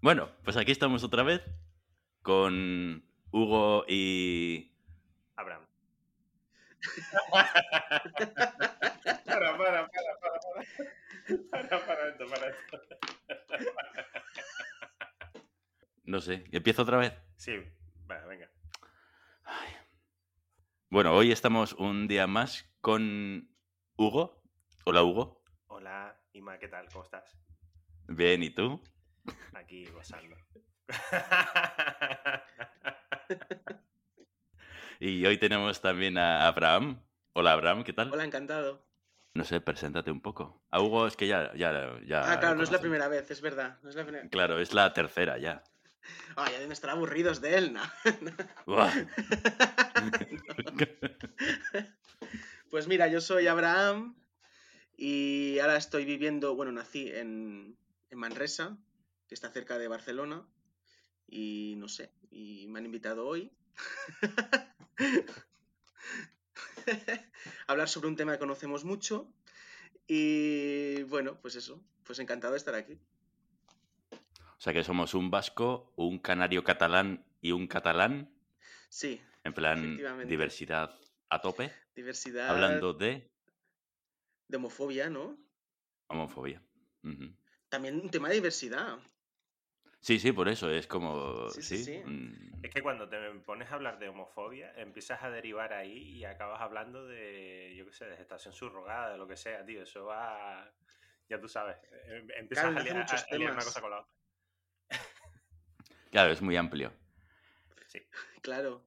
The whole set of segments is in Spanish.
Bueno, pues aquí estamos otra vez con Hugo y... Abraham. para, para, para, para, para. Para, para esto, para esto. No sé, ¿empiezo otra vez? Sí, va, venga. Ay. Bueno, hoy estamos un día más con Hugo. Hola, Hugo. Hola, Ima, ¿qué tal? ¿Cómo estás? Bien, ¿y tú? Aquí gozando. Y hoy tenemos también a Abraham. Hola, Abraham, ¿qué tal? Hola, encantado. No sé, preséntate un poco. A Hugo es que ya... ya, ya Ah, claro, no es la primera vez, es verdad. No es la primera... Claro, es la tercera ya. Ah, ya deben estar aburridos de él, ¿no? Buah. Pues mira, yo soy Abraham y ahora estoy viviendo, bueno, nací en, en Manresa, que está cerca de Barcelona, y no sé, y me han invitado hoy a hablar sobre un tema que conocemos mucho y bueno, pues eso, pues encantado de estar aquí. O sea que somos un vasco, un canario catalán y un catalán. Sí, En plan, diversidad a tope. diversidad Hablando de de homofobia, ¿no? homofobia. También un tema de diversidad. Sí, sí, por eso es como... Sí, Sí, sí, sí. mm, Es que cuando te pones a hablar de homofobia, empiezas a derivar ahí y acabas hablando de, yo qué sé, de gestación subrogada, de lo que sea, tío. Eso va. Ya tú sabes. em- Empiezas Claro, a, liar, muchos a- a liar una cosa con la otra. Claro, es muy amplio. Sí. Claro.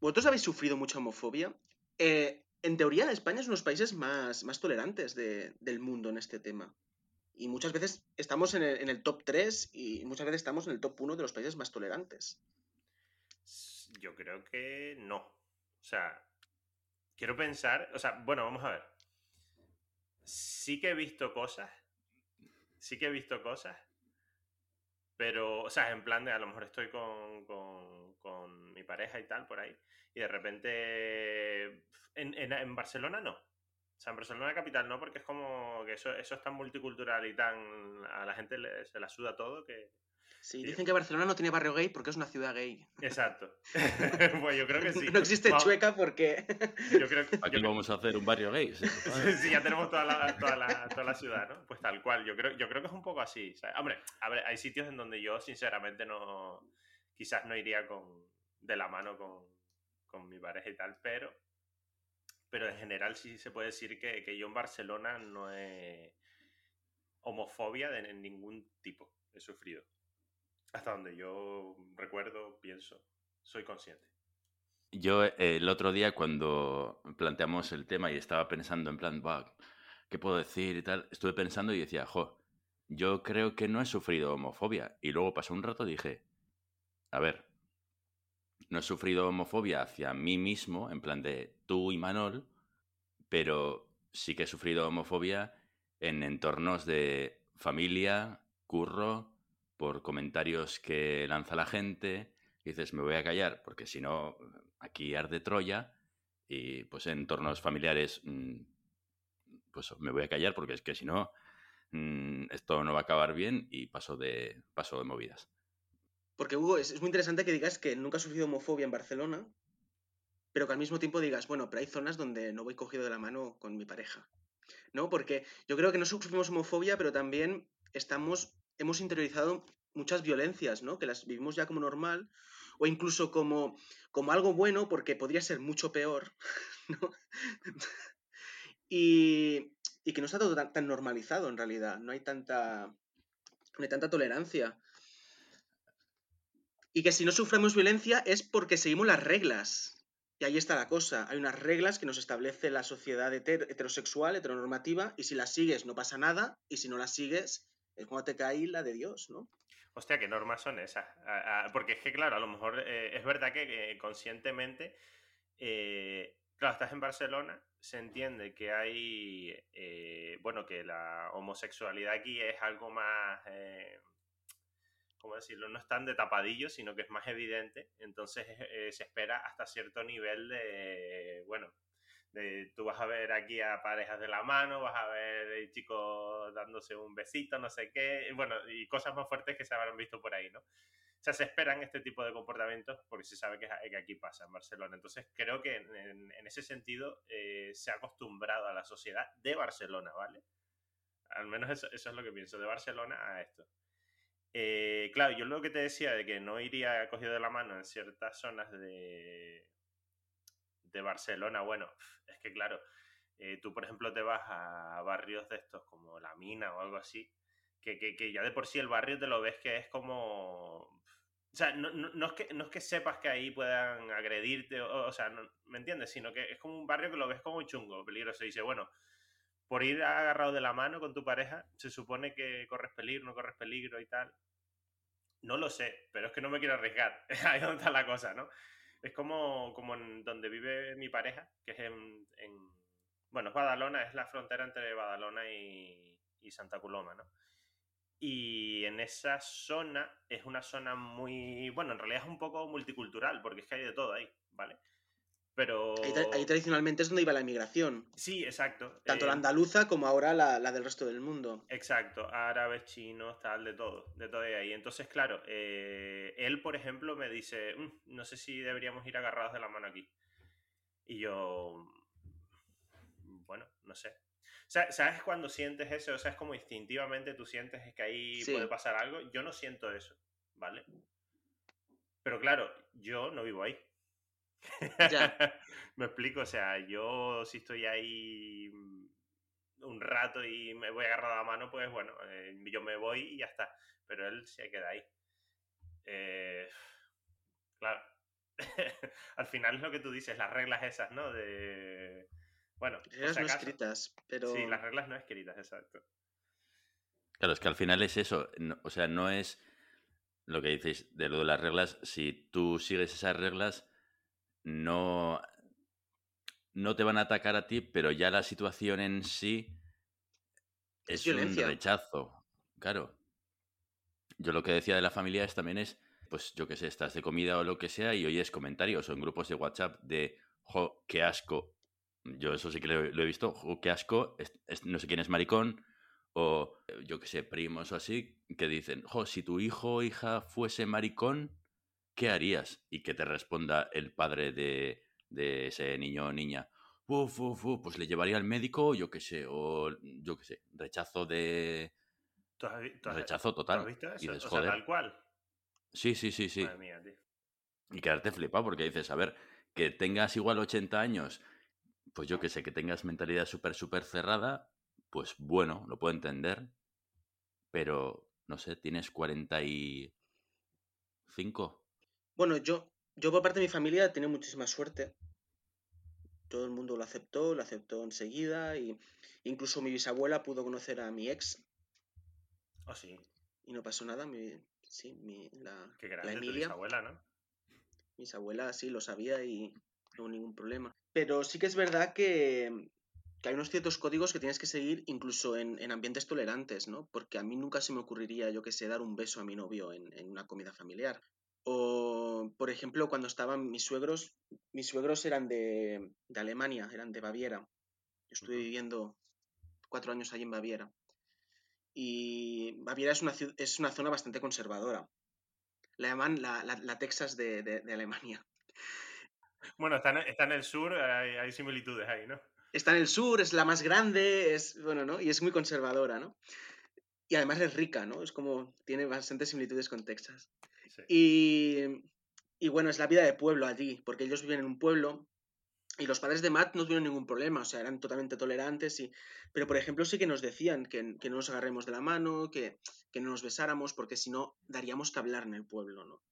¿Vosotros habéis sufrido mucha homofobia? Eh, en teoría, España es uno de los países más, más tolerantes de- del mundo en este tema. Y muchas veces estamos en el, en el top 3 y muchas veces estamos en el top 1 de los países más tolerantes. Yo creo que no. O sea, quiero pensar. O sea, bueno, vamos a ver. Sí que he visto cosas. Sí que he visto cosas. Pero, o sea, en plan de a lo mejor estoy con, con- con mi pareja y tal por ahí. Y de repente. En, en- en Barcelona no. O sea, en Barcelona capital no, porque es como que eso, eso es tan multicultural y tan. A la gente le- se la suda todo que. Sí, Sí. dicen que Barcelona no tiene barrio gay porque es una ciudad gay. Exacto. pues yo creo que sí. No existe Va- Chueca porque... Yo creo que. Aquí yo creo- vamos a hacer un barrio gay. sí. Sí, sí, ya tenemos toda la, toda, la, toda la ciudad, ¿no? Pues tal cual, yo creo, yo creo que es un poco así. ¿sabes? Hombre, a ver, hay sitios en donde yo sinceramente no, quizás no iría con, de la mano con, con mi pareja y tal, pero, pero en general sí se puede decir que, que yo en Barcelona no he homofobia de ningún tipo he sufrido. Hasta donde yo recuerdo, pienso, soy consciente. Yo eh, el otro día cuando planteamos el tema y estaba pensando en plan, "Buah, ¿qué puedo decir y tal? Estuve pensando y decía, jo, yo creo que no he sufrido homofobia. Y luego pasó un rato y dije, a ver, no he sufrido homofobia hacia mí mismo, en plan de tú y Manol, pero sí que he sufrido homofobia en entornos de familia, curro, por comentarios que lanza la gente. Dices, me voy a callar, porque si no, aquí arde Troya. Y pues en entornos familiares, mm, pues me voy a callar, porque es que si no, mm, esto no va a acabar bien y paso de, paso de movidas. Porque, Hugo, es, es muy interesante que digas que nunca has sufrido homofobia en Barcelona, pero que al mismo tiempo digas, bueno, pero hay zonas donde no voy cogido de la mano con mi pareja. ¿No? Porque yo creo que no sufrimos homofobia, pero también estamos, hemos interiorizado muchas violencias, ¿no? Que las vivimos ya como normal, o incluso como, como algo bueno, porque podría ser mucho peor, ¿no? y, y que no está todo tan, tan normalizado en realidad, no hay tanta, no hay tanta tolerancia. Y que si no sufrimos violencia es porque seguimos las reglas. Y ahí está la cosa. Hay unas reglas que nos establece la sociedad heter- heterosexual, heteronormativa, y si las sigues no pasa nada, y si no las sigues es cuando te cae la de Dios, ¿no? Hostia, ¿qué normas son esas? Porque es que, claro, a lo mejor eh, es verdad que eh, conscientemente, eh, claro, estás en Barcelona, se entiende que hay, eh, bueno, que la homosexualidad aquí es algo más, ¿cómo decirlo? No es tan de tapadillo, sino que es más evidente. Entonces eh, se espera hasta cierto nivel de, bueno, De, tú vas a ver aquí a parejas de la mano, vas a ver chicos dándose un besito, no sé qué, bueno, y cosas más fuertes que se habrán visto por ahí, ¿no? O sea, se esperan este tipo de comportamientos porque se sabe que, aquí pasa en Barcelona. Entonces, creo que en, ese sentido eh, se ha acostumbrado a la sociedad de Barcelona, ¿vale? Al menos eso es lo que pienso, de Barcelona a esto. Eh, claro, yo lo que te decía de que no iría cogido de la mano en ciertas zonas de, de Barcelona, bueno, es que claro, eh, tú por ejemplo te vas a barrios de estos como La Mina o algo así, que, que, ya de por sí el barrio te lo ves que es como... O sea, no, no, es, que, no es que sepas que ahí puedan agredirte, o, o sea, ¿me entiendes? Sino que es como un barrio que lo ves como chungo, peligroso. Y dice, bueno, por ir agarrado de la mano con tu pareja, se supone que corres peligro, no corres peligro y tal. No lo sé, pero es que no me quiero arriesgar. Ahí donde está la cosa, ¿no? Es como, como en donde vive mi pareja, que es en, Bueno, es Badalona, es la frontera entre Badalona y, y Santa Coloma, ¿no? Y en esa zona es una zona muy. Bueno, en realidad es un poco multicultural, porque es que hay de todo ahí, ¿vale? Pero... Ahí, tradicionalmente es donde iba la inmigración. Sí, exacto. Tanto la eh, andaluza como ahora la, del resto del mundo. Exacto, árabes, chinos, tal, de todo, de todo ahí. Entonces, claro, eh, él, por ejemplo, me dice, mm, no sé si deberíamos ir agarrados de la mano aquí. Y yo, bueno, no sé. ¿Sabes cuando sientes eso? O sea, es como instintivamente tú sientes que ahí puede pasar algo. Yo no siento eso, ¿vale? Pero claro, yo no vivo ahí. me explico, o sea, yo si estoy ahí un rato y me voy a agarrar la mano, pues bueno, eh, yo me voy y ya está. Pero él se queda ahí. Eh, claro. Al final es lo que tú dices, las reglas esas, ¿no? De. Bueno, reglas no escritas, pero. Sí, las reglas no escritas, exacto. Claro, es que al final es eso. o sea, no es lo que dices de lo de las reglas. Si tú sigues esas reglas, no, no te van a atacar a ti, pero ya la situación en sí es, un rechazo. Claro. Yo lo que decía de la familia es también es, pues yo qué sé, estás de comida o lo que sea y oyes comentarios o en grupos de WhatsApp de, jo, qué asco. Yo eso sí que lo, he visto, jo, qué asco, no sé quién es maricón, o yo qué sé, primos o así, que dicen, jo, si tu hijo o hija fuese maricón, ¿qué harías? Y que te responda el padre de, ese niño o niña, uf, uf, uf, pues le llevaría al médico, yo qué sé, o yo qué sé, rechazo de... rechazo total. visto eso? Y tal cual. Sí, sí, sí, sí. Madre mía, tío. Y quedarte flipado porque dices, a ver, que tengas igual 80 años, pues yo qué sé, que tengas mentalidad súper, súper cerrada, pues bueno, lo puedo entender, pero no sé, tienes 45. Bueno, yo, yo por parte de mi familia tenía muchísima suerte. Todo el mundo lo aceptó, lo aceptó enseguida y incluso mi bisabuela pudo conocer a mi ex. ¿Ah, sí? Y no pasó nada. Mi, sí, mi, la, Qué grande la Emilia. Tu bisabuela, ¿no? Mi bisabuela sí lo sabía y no hubo ningún problema. Pero sí que es verdad que, que hay unos ciertos códigos que tienes que seguir incluso en, en, ambientes tolerantes, ¿no? Porque a mí nunca se me ocurriría, yo que sé, dar un beso a mi novio en, en una comida familiar. O, por ejemplo, cuando estaban mis suegros, mis suegros eran de, Alemania, eran de Baviera. Yo estuve viviendo cuatro años allí en Baviera. Y Baviera es una, es una zona bastante conservadora. La llaman la, Texas de, Alemania. Bueno, está en, el sur, hay, similitudes ahí, ¿no? Está en el sur, es la más grande, es, bueno, ¿no? Y es muy conservadora, ¿no? Y además es rica, ¿no? Es como, tiene bastantes similitudes con Texas. Y, bueno, es la vida de pueblo allí, porque ellos viven en un pueblo y los padres de Matt no tuvieron ningún problema, o sea, eran totalmente tolerantes. Y... Pero, por ejemplo, sí que nos decían que, no nos agarremos de la mano, que, no nos besáramos, porque si no, daríamos que hablar en el pueblo, ¿no?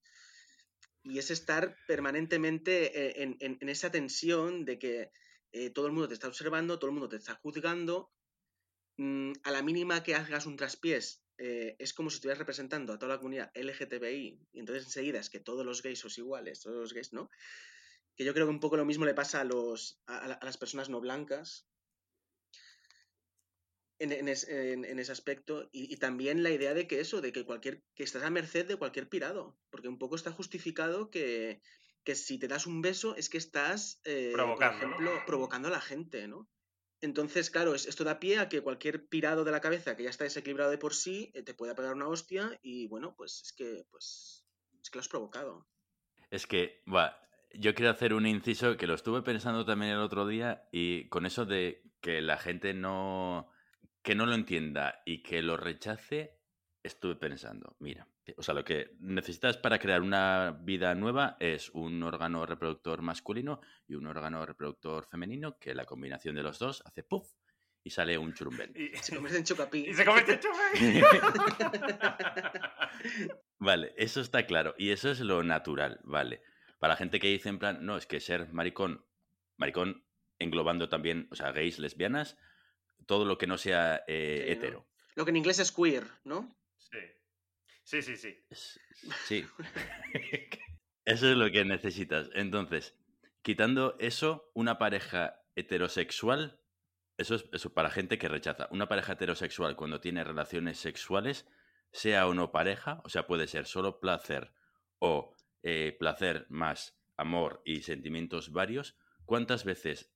Y es estar permanentemente eh, en, esa tensión de que eh, todo el mundo te está observando, todo el mundo te está juzgando. Mm, a la mínima que hagas un traspiés, eh, es como si estuvieras representando a toda la comunidad LGTBI y entonces enseguida es que todos los gays son iguales, todos los gays, ¿no? Que yo creo que un poco lo mismo le pasa a, los, a, las personas no blancas en, ese aspecto y, también la idea de que eso, de que cualquier que estás a merced de cualquier pirado, porque un poco está justificado que, que si te das un beso es que estás, eh, por ¿no? ejemplo, provocando a la gente, ¿no? Entonces, claro, es- esto da pie a que cualquier pirado de la cabeza que ya está desequilibrado de por sí eh, te pueda pegar una hostia y bueno, pues es que, pues, es que lo has provocado. Es que, va, yo quiero hacer un inciso que lo estuve pensando también el otro día y con eso de que la gente no, que no lo entienda y que lo rechace, estuve pensando, mira, o sea, lo que necesitas para crear una vida nueva es un órgano reproductor masculino y un órgano reproductor femenino, que la combinación de los dos hace puff y sale un churumbel. Y, Se convierte en chocapí. y se convierte en chupe. Vale, eso está claro. Y eso es lo natural, vale. Para la gente que dice en plan, no, es que ser maricón, maricón englobando también, o sea, gays, lesbianas, todo lo que no sea eh, Sí, ¿no? hetero. Lo que en inglés es queer, ¿no? Sí. Sí, sí, sí. Sí. eso es lo que necesitas. Entonces, quitando eso, una pareja heterosexual, eso es eso para gente que rechaza. Una pareja heterosexual cuando tiene relaciones sexuales, sea o no pareja, o sea, puede ser solo placer o eh, placer más amor y sentimientos varios, ¿cuántas veces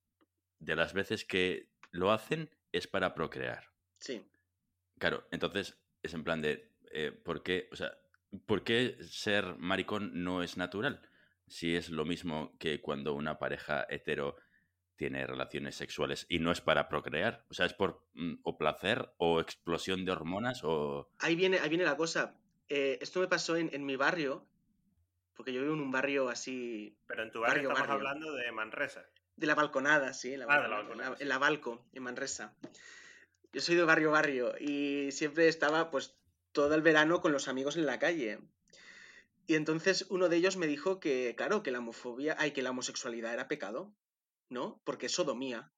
de las veces que lo hacen es para procrear? Sí. Claro, entonces es en plan de, eh, ¿por qué, o sea, ¿por qué ser maricón no es natural? Si es lo mismo que cuando una pareja hetero tiene relaciones sexuales y no es para procrear, o sea, es por mm, o placer o explosión de hormonas o... Ahí viene, ahí viene la cosa. Eh, esto me pasó en, en mi barrio, porque yo vivo en un barrio así Pero en tu barrio, Barrio, estamos barrio. hablando de Manresa. De la balconada, sí, en la, Ah, de la balconada, en la- en la Balco, en Manresa. Yo soy de barrio barrio y siempre estaba pues todo el verano con los amigos en la calle. Y entonces uno de ellos me dijo que, claro, que la homofobia, ay, que la homosexualidad era pecado, ¿no? Porque es sodomía.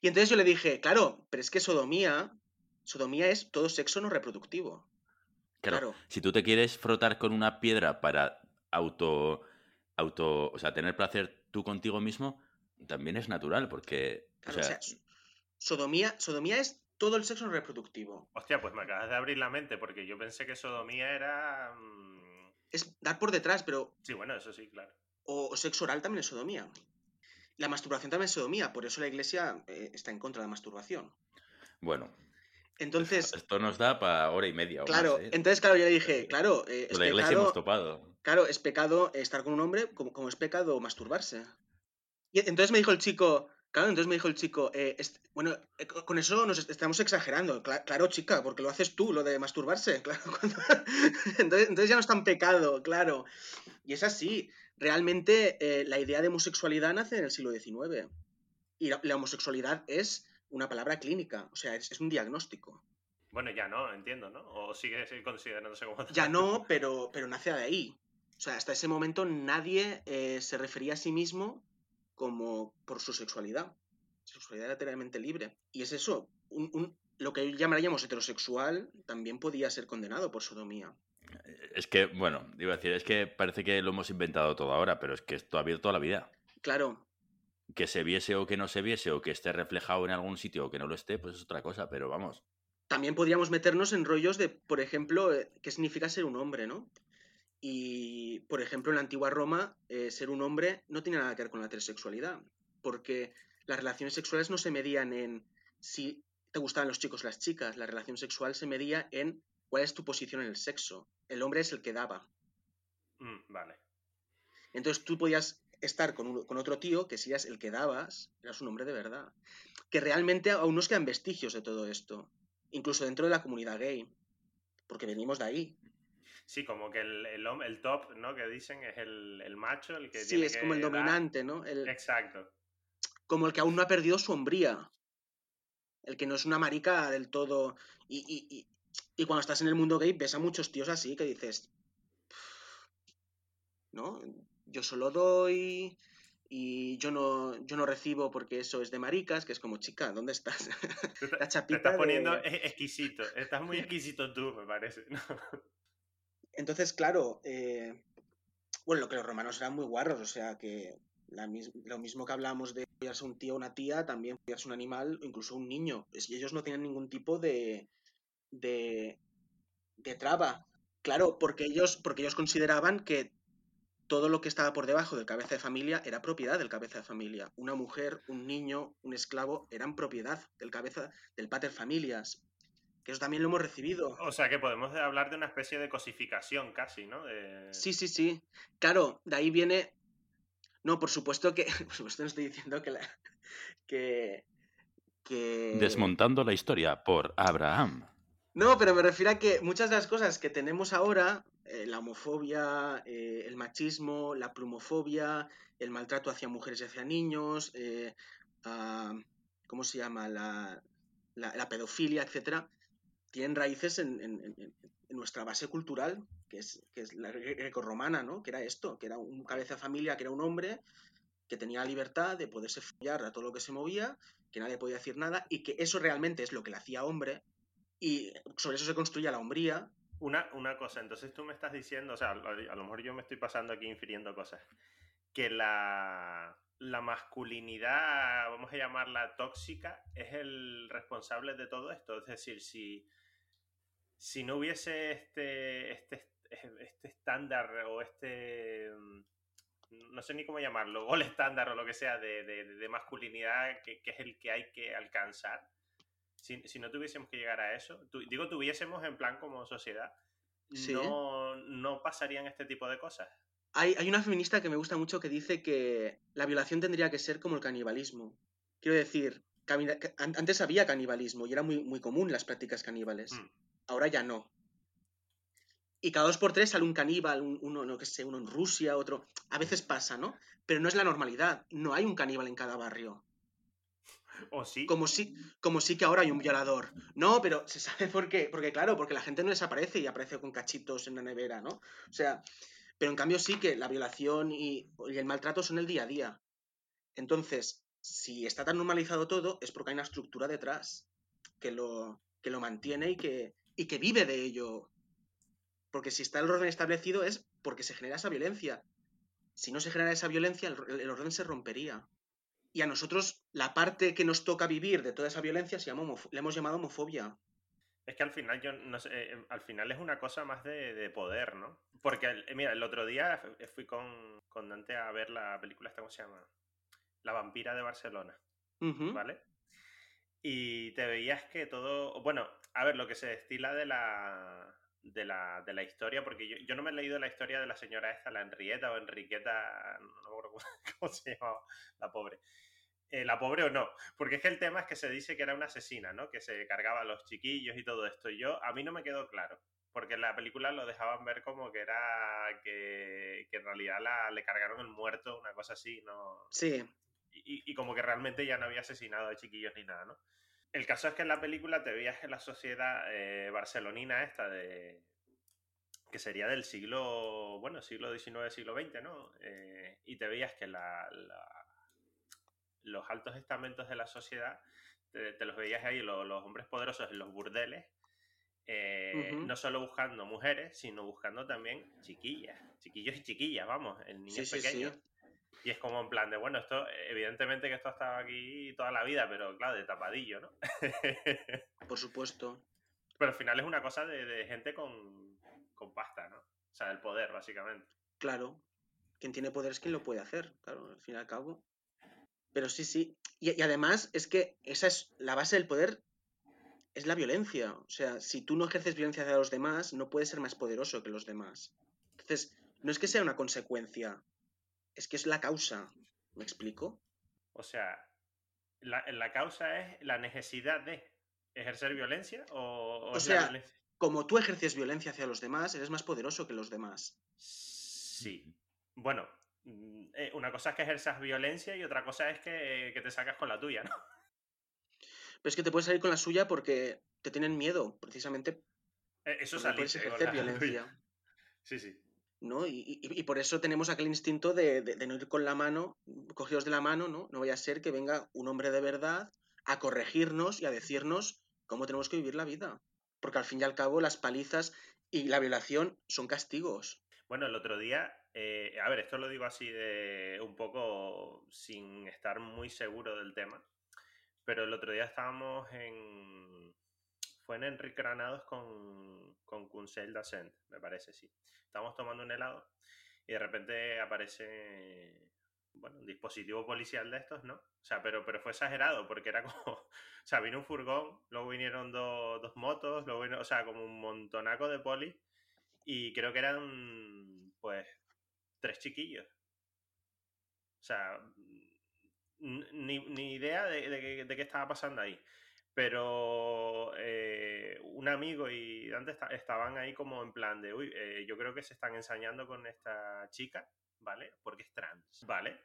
Y entonces yo le dije, claro, pero es que sodomía, sodomía es todo sexo no reproductivo. Claro, Claro. si tú te quieres frotar con una piedra para auto, auto, o sea, tener placer tú contigo mismo, también es natural, porque, o Claro, o sea, sea, sodomía, sodomía es todo el sexo no reproductivo. Hostia, pues me acabas de abrir la mente porque yo pensé que sodomía era. mm, Es dar por detrás, pero Sí, bueno, eso sí, claro. O, o sexo oral también es sodomía. La masturbación también es sodomía, por eso la iglesia eh, está en contra de la masturbación. bueno, Entonces, esto nos da para hora y media o claro, más, ¿eh? entonces, claro, yo le dije, claro, eh, es la iglesia hemos topado. claro, es pecado estar con un hombre como, como es pecado masturbarse. Y entonces me dijo el chico, claro, entonces me dijo el chico, eh, bueno, eh, co- con eso nos est- estamos exagerando. Cla- claro, chica, porque lo haces tú, lo de masturbarse, claro. cuando- entonces, entonces ya no es tan pecado, claro. Y es así. Realmente eh, la idea de homosexualidad nace en el siglo XIX. Y la, la homosexualidad es una palabra clínica, o sea, es, es un diagnóstico. Bueno, ya no, entiendo, ¿no? O sigue considerándose como. Ya no, pero, pero nace de ahí. O sea, hasta ese momento nadie se refería a sí mismo como por su sexualidad. Sexualidad era enteramente libre. Y es eso, un- un- lo que llamaríamos heterosexual también podía ser condenado por sodomía. Es que, bueno, iba a decir, es que parece que lo hemos inventado todo ahora, pero es que esto ha habido toda la vida. Claro, Que se viese o que no se viese, o que esté reflejado en algún sitio o que no lo esté, pues es otra cosa, pero vamos. también podríamos meternos en rollos de, por ejemplo, eh, qué significa ser un hombre, ¿no? Y, por ejemplo, en la antigua Roma, eh, ser un hombre no tiene nada que ver con la heterosexualidad, porque las relaciones sexuales no se medían en si te gustaban los chicos o las chicas, la relación sexual se medía en cuál es tu posición en el sexo. El hombre es el que daba. Mm, vale. Entonces tú podías estar con, un- con otro tío que si eras el que dabas, eras un hombre de verdad. Que realmente aún nos quedan vestigios de todo esto, incluso dentro de la comunidad gay, porque venimos de ahí. Sí, como que el, el, top, ¿no? Que dicen es el, el macho, el que Sí, tiene es que como el dar- dominante, ¿no? El- Exacto. como el que aún no ha perdido su hombría. El que no es una marica del todo. Y, y- y- y cuando estás en el mundo gay ves a muchos tíos así que dices. ¿No? Yo solo doy. Y yo no, yo no recibo porque eso es de maricas, que es como, chica, ¿dónde estás? Te, está- La te chapita estás poniendo de- e- exquisito. Estás muy exquisito tú, me parece. ¿no? Entonces, claro, eh, bueno, lo que los romanos eran muy guarros, o sea que lo mismo que hablamos de follarse un tío o una tía, también follarse un animal o incluso un niño. Es ellos no tienen ningún tipo de, de, de traba. Claro, porque ellos, porque ellos consideraban que todo lo que estaba por debajo del cabeza de familia era propiedad del cabeza de familia. Una mujer, un niño, un esclavo eran propiedad del cabeza del pater familias. Que eso también lo hemos recibido. O sea que podemos hablar de una especie de cosificación casi, ¿no? Sí, sí, sí. Claro, de ahí viene. No, por supuesto que. Por supuesto, no estoy diciendo que la. que. que... Desmontando la historia por Abraham. No, pero me refiero a que muchas de las cosas que tenemos ahora, eh, la homofobia, eh, el machismo, la plumofobia, el maltrato hacia mujeres y hacia niños, eh, ah, ¿cómo se llama? La, la, pedofilia, etcétera, tienen raíces en, nuestra base cultural, que es, que es la grecorromana, ¿no? Que era esto, que era un cabeza de familia, que era un hombre que tenía libertad de poderse follar a todo lo que se movía, que nadie podía decir nada, y que eso realmente es lo que le hacía hombre, y sobre eso se construye la hombría. Una, una cosa, entonces tú me estás diciendo, o sea, a, lo mejor yo me estoy pasando aquí infiriendo cosas, que la, la masculinidad, vamos a llamarla tóxica, es el responsable de todo esto. Es decir, si, si no hubiese este, este, este estándar o este, no sé ni cómo llamarlo, gol estándar o lo que sea de, de, masculinidad que, que, es el que hay que alcanzar, si, no tuviésemos que llegar a eso, digo tuviésemos en plan como sociedad, no, no pasarían este tipo de cosas. Hay, hay, una feminista que me gusta mucho que dice que la violación tendría que ser como el canibalismo. Quiero decir, antes había canibalismo y era muy, muy común las prácticas caníbales. Hmm. Ahora ya no. Y cada dos por tres sale un caníbal, uno, no que sé, uno en Rusia, otro. A veces pasa, ¿no? Pero no es la normalidad. No hay un caníbal en cada barrio. ¿O sí? Como sí, como sí que ahora hay un violador. No, pero se sabe por qué. Porque claro, porque la gente no les aparece y aparece con cachitos en la nevera, ¿no? O sea, pero en cambio sí que la violación y, el maltrato son el día a día. Entonces, si está tan normalizado todo, es porque hay una estructura detrás que lo, que lo mantiene y que, y que vive de ello. Porque si está el orden establecido es porque se genera esa violencia. Si no se genera esa violencia, el orden se rompería. Y a nosotros la parte que nos toca vivir de toda esa violencia se llama le hemos llamado homofobia. Es que al final yo no sé, eh, al final es una cosa más de, poder, ¿no? Porque eh, mira, el otro día fui con, con, Dante a ver la película esta, ¿cómo se llama? La vampira de Barcelona. ¿Vale? Y te veías que todo. Bueno, a ver, lo que se destila de la. De la, de la historia, porque yo, yo, no me he leído la historia de la señora esta, la Enrieta o Enriqueta, no me acuerdo cómo se llamaba, la pobre. Eh, la pobre o no. Porque es que el tema es que se dice que era una asesina, ¿no? Que se cargaba a los chiquillos y todo esto. Y yo, a mí no me quedó claro. Porque en la película lo dejaban ver como que era que, en realidad la, le cargaron el muerto, una cosa así, ¿no? Sí. Y, como que realmente ya no había asesinado a chiquillos ni nada, ¿no? El caso es que en la película te veías en la sociedad eh, barcelonina esta de, que sería del siglo, bueno, siglo XIX, siglo XX, ¿no? Eh, y te veías que la, los altos estamentos de la sociedad, te, los veías ahí, los, hombres poderosos en los burdeles, eh, no solo buscando mujeres, sino buscando también chiquillas, chiquillos y chiquillas, vamos, el niño pequeño. Y es como en plan de, bueno, esto, evidentemente que esto ha estado aquí toda la vida, pero claro, de tapadillo, ¿no? Por supuesto. Pero al final es una cosa de, gente con, con, pasta, ¿no? O sea, el poder, básicamente. Claro. Quien tiene poder es quien lo puede hacer, claro, al fin y al cabo. Pero sí, sí. Y, además es que esa es la base del poder, es la violencia. O sea, si tú no ejerces violencia hacia los demás, no puedes ser más poderoso que los demás. Entonces, no es que sea una consecuencia, es que es la causa. ¿Me explico? O sea, la, la causa es la necesidad de ejercer violencia o, o, sea, como tú ejerces violencia hacia los demás, eres más poderoso que los demás. Sí. Bueno, Mm, eh, una cosa es que ejerzas violencia y otra cosa es que, te sacas con la tuya, ¿no? Pero es que te puedes salir con la suya porque te tienen miedo, precisamente. Eh, eso es ejercer violencia. Sí, sí. ¿No? Y, por eso tenemos aquel instinto de, no ir con la mano, cogidos de la mano, ¿no? No vaya a ser que venga un hombre de verdad a corregirnos y a decirnos cómo tenemos que vivir la vida. Porque al fin y al cabo las palizas y la violación son castigos. Bueno, el otro día eh, a ver, esto lo digo así de un poco sin estar muy seguro del tema. Pero el otro día estábamos en. Fue en Enrique Granados con, con Kunsel me parece, sí. Estábamos tomando un helado y de repente aparece bueno, un dispositivo policial de estos, ¿no? O sea, pero, pero fue exagerado porque era como, o sea, vino un furgón, luego vinieron dos motos, luego vino, o sea, como un montonaco de poli y creo que eran, pues, tres chiquillos. O sea, ni, ni idea de, de, qué estaba pasando ahí. Pero eh, un amigo y Dante estaban ahí como en plan de, uy, eh, yo creo que se están ensañando con esta chica, ¿vale? Porque es trans, ¿vale?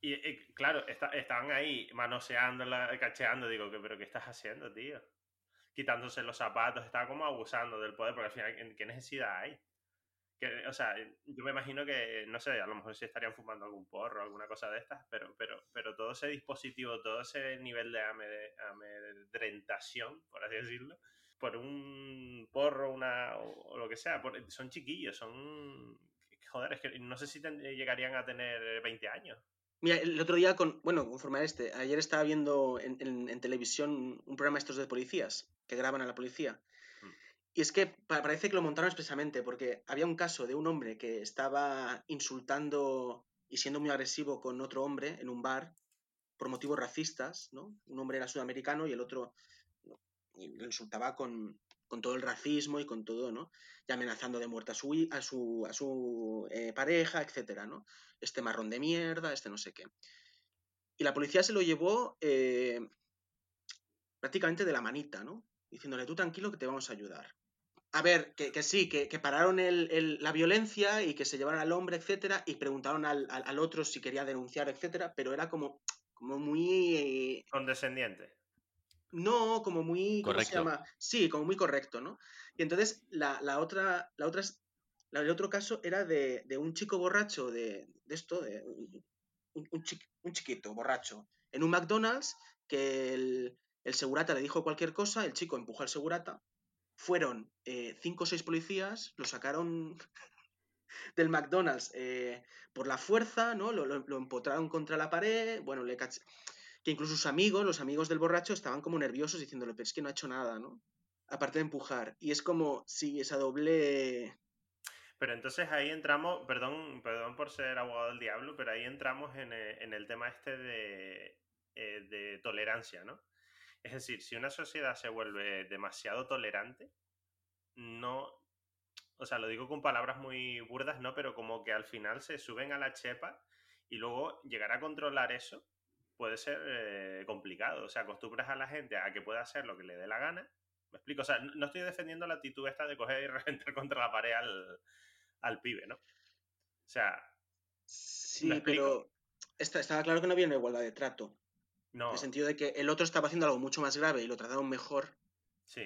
Y, claro, estaban ahí manoseándola, cacheando, digo, pero ¿qué estás haciendo, tío? Quitándose los zapatos, estaba como abusando del poder, porque al final, ¿qué necesidad hay? O sea, yo me imagino que, no sé, a lo mejor sí estarían fumando algún porro, o alguna cosa de estas, pero, pero, pero todo ese dispositivo, todo ese nivel de amedrentación, por así decirlo, por un porro, una, o, lo que sea, son chiquillos, son... Joder, es que no sé si llegarían a tener 20 años. Mira, el otro día, con, bueno, conforme a este, ayer estaba viendo en, en televisión un programa estos de policías, que graban a la policía, y es que parece que lo montaron expresamente, porque había un caso de un hombre que estaba insultando y siendo muy agresivo con otro hombre en un bar por motivos racistas, ¿no? Un hombre era sudamericano y el otro lo insultaba con, todo el racismo y con todo, ¿no? Y amenazando de muerte a su, a su, a su eh, pareja, etcétera, ¿no? Este marrón de mierda, este no sé qué. Y la policía se lo llevó eh, prácticamente de la manita, ¿no? Diciéndole, tú tranquilo que te vamos a ayudar. A ver, que, sí, que, pararon la violencia y que se llevaron al hombre, etcétera, y preguntaron al, otro si quería denunciar, etcétera, pero era como, como muy. Eh, Condescendiente. No, como muy. ¿Cómo se llama? Sí, como muy correcto, ¿no? Y entonces la, otra. La otra el otro caso era de, un chico borracho de, esto, de un, un, chiquito borracho, en un McDonald's que el, el segurata le dijo cualquier cosa, el chico empujó al segurata fueron eh, cinco o seis policías, lo sacaron del McDonald's eh, por la fuerza, ¿no? Lo, empotraron contra la pared, bueno, le que incluso sus amigos, los amigos del borracho, estaban como nerviosos diciéndole, pero es que no ha hecho nada, ¿no? Aparte de empujar. Y es como, sí, esa doble... Pero entonces ahí entramos, perdón, perdón por ser abogado del diablo, pero ahí entramos en el, en el tema este de, eh, de tolerancia, ¿no? Es decir, si una sociedad se vuelve demasiado tolerante, no, o sea, lo digo con palabras muy burdas, ¿no? Pero como que al final se suben a la chepa y luego llegar a controlar eso puede ser eh, complicado. O sea, acostumbras a la gente a que pueda hacer lo que le dé la gana. ¿Me explico? O sea, no estoy defendiendo la actitud esta de coger y reventar contra la pared al, pibe, ¿no? O sea... Sí, pero estaba claro que no había una igualdad de trato. No. En el sentido de que el otro estaba haciendo algo mucho más grave y lo trataron mejor. Sí.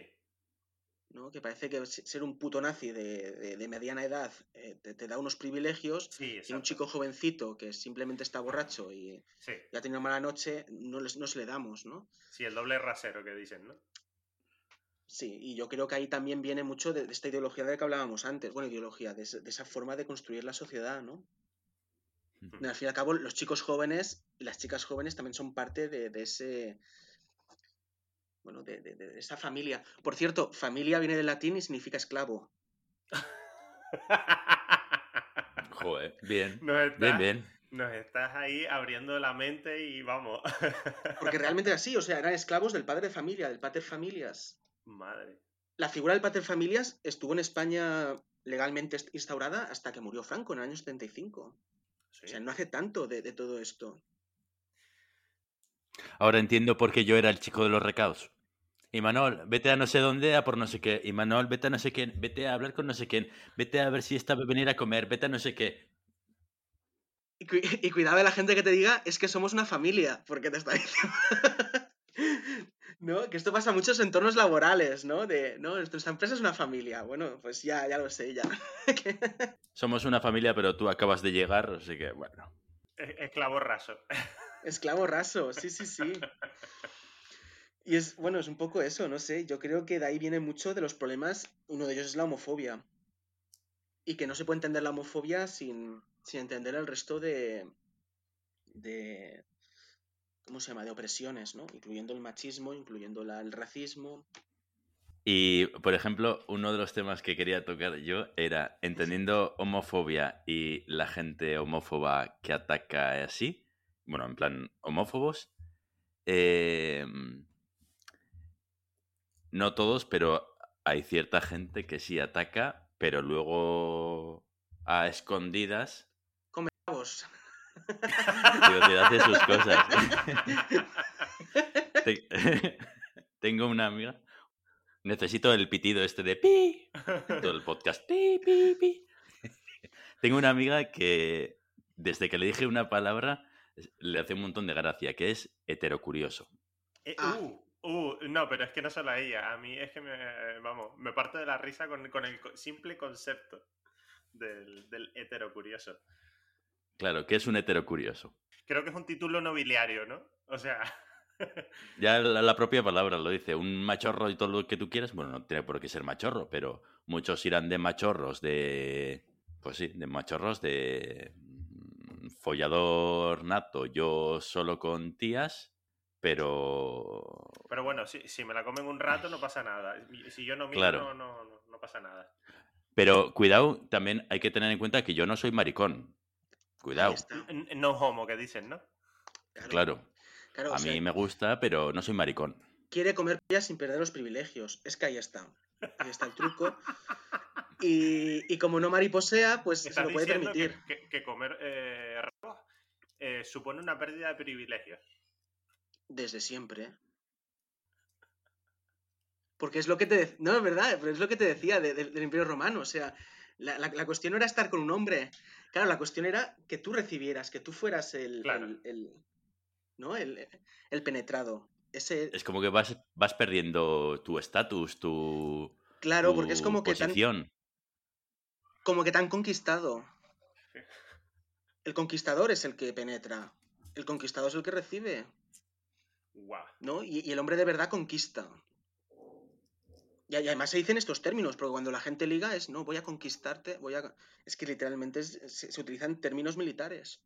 ¿no? Que parece que ser un puto nazi de, mediana edad eh, te, da unos privilegios sí, y un chico jovencito que simplemente está borracho y ya ha tenido mala noche, no, les, no se le damos, ¿no? Sí, el doble rasero que dicen, ¿no? Sí, y yo creo que ahí también viene mucho de, esta ideología de la que hablábamos antes, bueno, ideología, de, de, esa forma de construir la sociedad, ¿no? Al fin y al cabo, los chicos jóvenes y las chicas jóvenes también son parte de, ese. Bueno, de, esa familia. Por cierto, familia viene del latín y significa esclavo. Joder, bien. bien, bien. Nos estás ahí abriendo la mente y vamos. Porque realmente era así, o sea, eran esclavos del padre de familia, del pater familias. Madre. La figura del pater familias estuvo en España legalmente instaurada hasta que murió Franco en el año 75. O sea, no hace tanto de, todo esto. Ahora entiendo por qué yo era el chico de los recados. Y Manol, vete a no sé dónde a por no sé qué. Y Manol, vete a no sé quién. Vete a hablar con no sé quién. Vete a ver si está a venir a comer. Vete a no sé qué. Y, y cuidado de la gente que te diga, es que somos una familia. Porque te está diciendo. ¿No? Que esto pasa en muchos entornos laborales, ¿no? De, no, nuestra empresa es una familia. Bueno, pues ya, ya lo sé, ya. Somos una familia, pero tú acabas de llegar, así que bueno. Esclavo raso. Esclavo raso, sí, sí, sí. Y es, bueno, es un poco eso, no sé. Yo creo que de ahí viene mucho de los problemas. Uno de ellos es la homofobia. Y que no se puede entender la homofobia sin, sin entender el resto de, de, ¿cómo se llama?, de opresiones, ¿no? Incluyendo el machismo, incluyendo el racismo. Y, por ejemplo, uno de los temas que quería tocar yo era entendiendo homofobia y la gente homófoba que ataca así, bueno, en plan homófobos. em, no todos, pero hay cierta gente que sí ataca, pero luego a escondidas Come te hace sus cosas. Te- Tengo una amiga. Necesito el pitido este de pi. Todo el podcast. Pi, pi, pi. Tengo una amiga que desde que le dije una palabra le hace un montón de gracia, que es heterocurioso. Eh, Ah. uh, uh, no, pero es que no solo a ella. A mí es que me, vamos, me parto de la risa con, con el simple concepto del, del heterocurioso. Claro, que es un heterocurioso. Creo que es un título nobiliario, ¿no? O sea, Ya la, la propia palabra lo dice, un machorro y todo lo que tú quieras, bueno, no tiene por qué ser machorro, pero muchos irán de machorros, de... Pues sí, de machorros, de mm, follador nato, yo solo con tías, pero... pero bueno, si, si me la comen un rato no pasa nada. Si yo no miro, Claro. no, no, no, no pasa nada. Pero cuidado, también hay que tener en cuenta que yo no soy maricón. Cuidado, No homo, que dicen, ¿no? claro. Claro, A sea, mí me gusta, pero no soy maricón. quiere comer pollas sin perder los privilegios. Es que ahí está. Ahí está el truco. Y, y como no mariposea, pues se lo puede que, permitir. que- que comer eh, rabos, eh, supone una pérdida de privilegios. Desde siempre. Porque es lo que te... No, es verdad, pero es lo que te decía de- de- del Imperio Romano. O sea, la, la- la cuestión no era estar con un hombre. Claro, la cuestión era que tú recibieras, que tú fueras el... Claro. el- el- ¿No? El, el penetrado. Ese... Es como que vas, vas perdiendo tu estatus, tu, Claro, porque es como que tan, posición. como que tan conquistado. El conquistador es el que penetra. El conquistador es el que recibe. ¿no? Y, y el hombre de verdad conquista. Y, y además se dicen estos términos, porque cuando la gente liga es, no, voy a conquistarte, voy a... Es que literalmente es- se, se utilizan términos militares.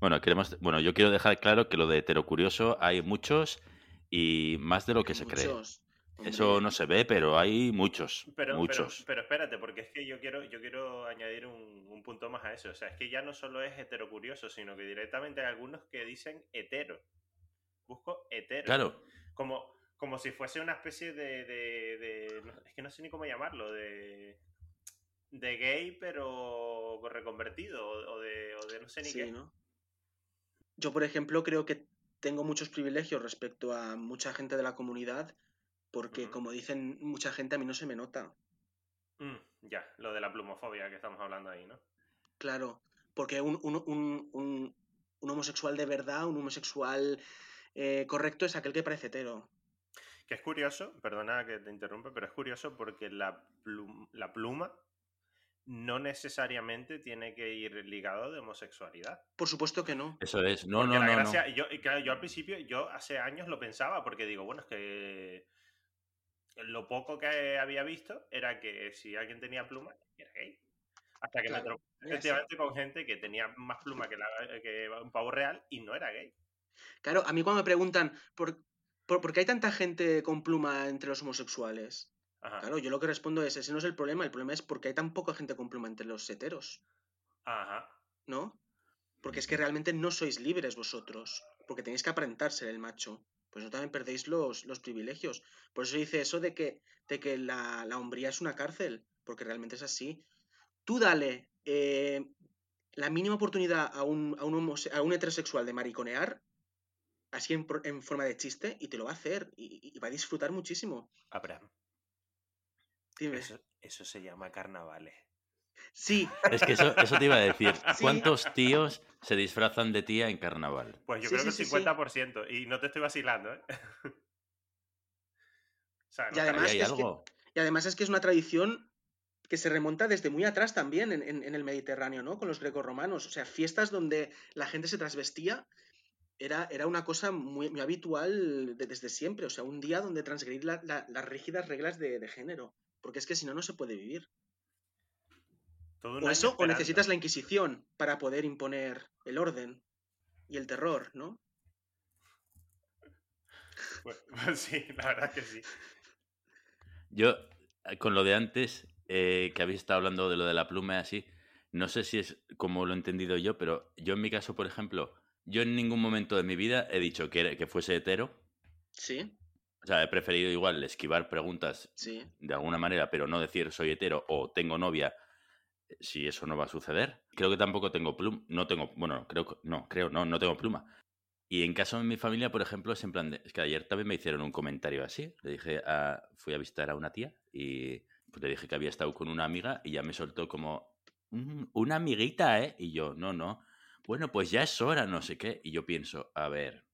Bueno, queremos, bueno, yo quiero dejar claro que lo de heterocurioso hay muchos y más de lo que Hay se cree. muchos. Eso no se ve, pero hay muchos, Pero, pero, muchos. pero espérate, porque es que yo quiero, yo quiero añadir un, un punto más a eso. O sea, es que ya no solo es heterocurioso, sino que directamente hay algunos que dicen hetero. Busco hetero. Claro, Como, como si fuese una especie de. de- de- no- es que no sé ni cómo llamarlo. De. De gay, pero reconvertido. O, de, o de no sé ni sí, qué. ¿no? Yo, por ejemplo, creo que tengo muchos privilegios respecto a mucha gente de la comunidad, porque, como dicen mucha gente, a mí no se me nota. Mm, ya, lo de la plumofobia que estamos hablando ahí, ¿no? Claro, porque un, un- un- un- un homosexual de verdad, un homosexual eh, correcto es aquel que parece hetero. Que es curioso, perdona que te interrumpa, pero es curioso porque la, plum- la pluma no necesariamente tiene que ir ligado de homosexualidad. Por supuesto que no. eso es. No, Porque no, la no, Yo, claro, yo al principio, yo hace años lo pensaba, porque digo, bueno, es que lo poco que había visto era que si alguien tenía pluma, era gay. Hasta que Claro, me efectivamente con gente que tenía más pluma que, la- que un pavo real y no era gay. Claro, a mí cuando me preguntan por, por, por qué hay tanta gente con pluma entre los homosexuales, Ajá. claro, yo lo que respondo es, ese no es el problema, el problema es por qué hay tan poca gente con pluma entre los heteros, Ajá. ¿no? Porque es que realmente no sois libres vosotros, porque tenéis que aparentar ser el macho. Pues no también perdéis los, los privilegios. Por eso dice eso de que, de que la, la hombría es una cárcel, porque realmente es así. Tú dale eh, la mínima oportunidad a un, a, un a un heterosexual de mariconear, así en, forma de chiste, y te lo va a hacer, y, y va a disfrutar muchísimo. Abraham, Dime. eso, eso se llama carnavales. Sí, Es que eso, eso te iba a decir. Sí. ¿Cuántos tíos se disfrazan de tía en carnaval? Pues yo Sí, creo sí, que sí. 50%. Y no te estoy vacilando, ¿eh? o sea, no Y además hay es que- algo. y además es que es una tradición que se remonta desde muy atrás también en, en- en el Mediterráneo, ¿no? Con los grecorromanos. O sea, fiestas donde la gente se trasvestía era, era una cosa muy, muy habitual de- desde siempre. O sea, un día donde transgredir la- la- las rígidas reglas de, de género. Porque es que si no, no se puede vivir. Todo O eso, o necesitas la Inquisición para poder imponer el orden y el terror, ¿no? Pues, pues sí, la verdad que sí. Yo, eh, con lo de antes, eh, que habéis estado hablando de lo de la pluma y así, no sé si es como lo he entendido yo, pero yo en mi caso, por ejemplo, yo en ningún momento de mi vida he dicho que, que fuese hetero. Sí, O sea, he preferido igual esquivar preguntas sí. de alguna manera, pero no decir soy hetero o tengo novia eh, si eso no va a suceder. Creo que tampoco tengo pluma. No tengo, bueno, creo que no, creo, no, no tengo pluma. Y en caso de mi familia, por ejemplo, es en plan de, es que ayer también me hicieron un comentario así. Le dije a, fui a visitar a una tía y pues, le dije que había estado con una amiga y ya me soltó como, "Mm, una amiguita, ¿eh? Y yo, no, no. Bueno, pues ya es hora, no sé qué. Y yo pienso, a ver,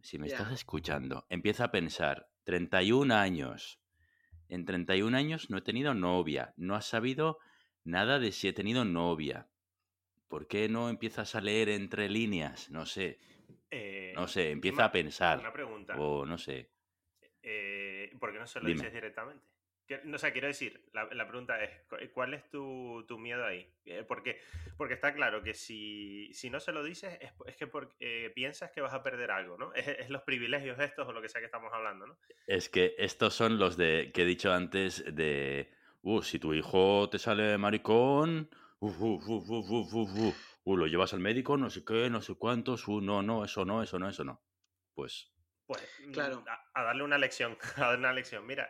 si me estás escuchando, empieza a pensar, 31 años. En 31 años no he tenido novia, no has sabido nada de si he tenido novia. ¿Por qué no empiezas a leer entre líneas? No sé, Eh, no sé, empieza a pensar. Una pregunta. O no sé. Eh, ¿Por qué no se lo Dime. dices directamente? No, o sea, quiero decir, la, la pregunta es, ¿cuál es tu, tu miedo ahí? Eh, porque, porque está claro que si, si no se lo dices es, es que eh, piensas que vas a perder algo, ¿no? Es, los privilegios estos o lo que sea que estamos hablando, ¿no? Es que estos son los de que he dicho antes de, uh, si tu hijo te sale maricón, uh, uh, uh, lo llevas al médico, no sé qué, no sé cuántos, uh, no, no, eso no, eso no, eso no. Pues... Pues mm, claro. a darle una lección, a darle una lección. Mira,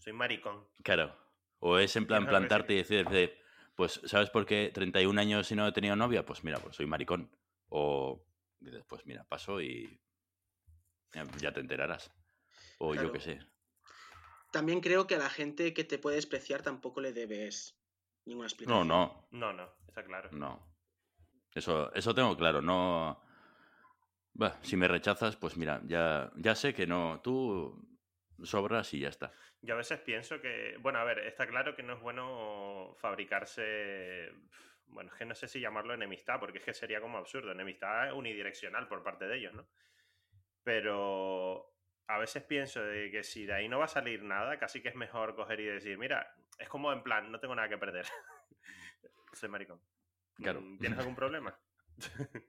soy maricón. claro. O es en plan plantarte y decirte, pues, ¿sabes por qué 31 años y no he tenido novia? Pues mira, pues soy maricón. O dices, pues mira, paso y ya, te enterarás. O yo qué sé. También creo que a la gente que te puede despreciar tampoco le debes ninguna No, explicación. no, No, no, está claro. No. Eso, eso tengo claro, no. Bah, si me rechazas, pues mira, ya, ya sé que no. Tú sobras y ya está. Yo a veces pienso que, bueno, a ver, está claro que no es bueno fabricarse, bueno, es que no sé si llamarlo enemistad, porque es que sería como absurdo, enemistad unidireccional por parte de ellos, ¿no? Pero a veces pienso de que si de ahí no va a salir nada, casi que es mejor coger y decir, mira, es como en plan, no tengo nada que perder. Soy maricón. Claro. Mm, ¿Tienes algún problema?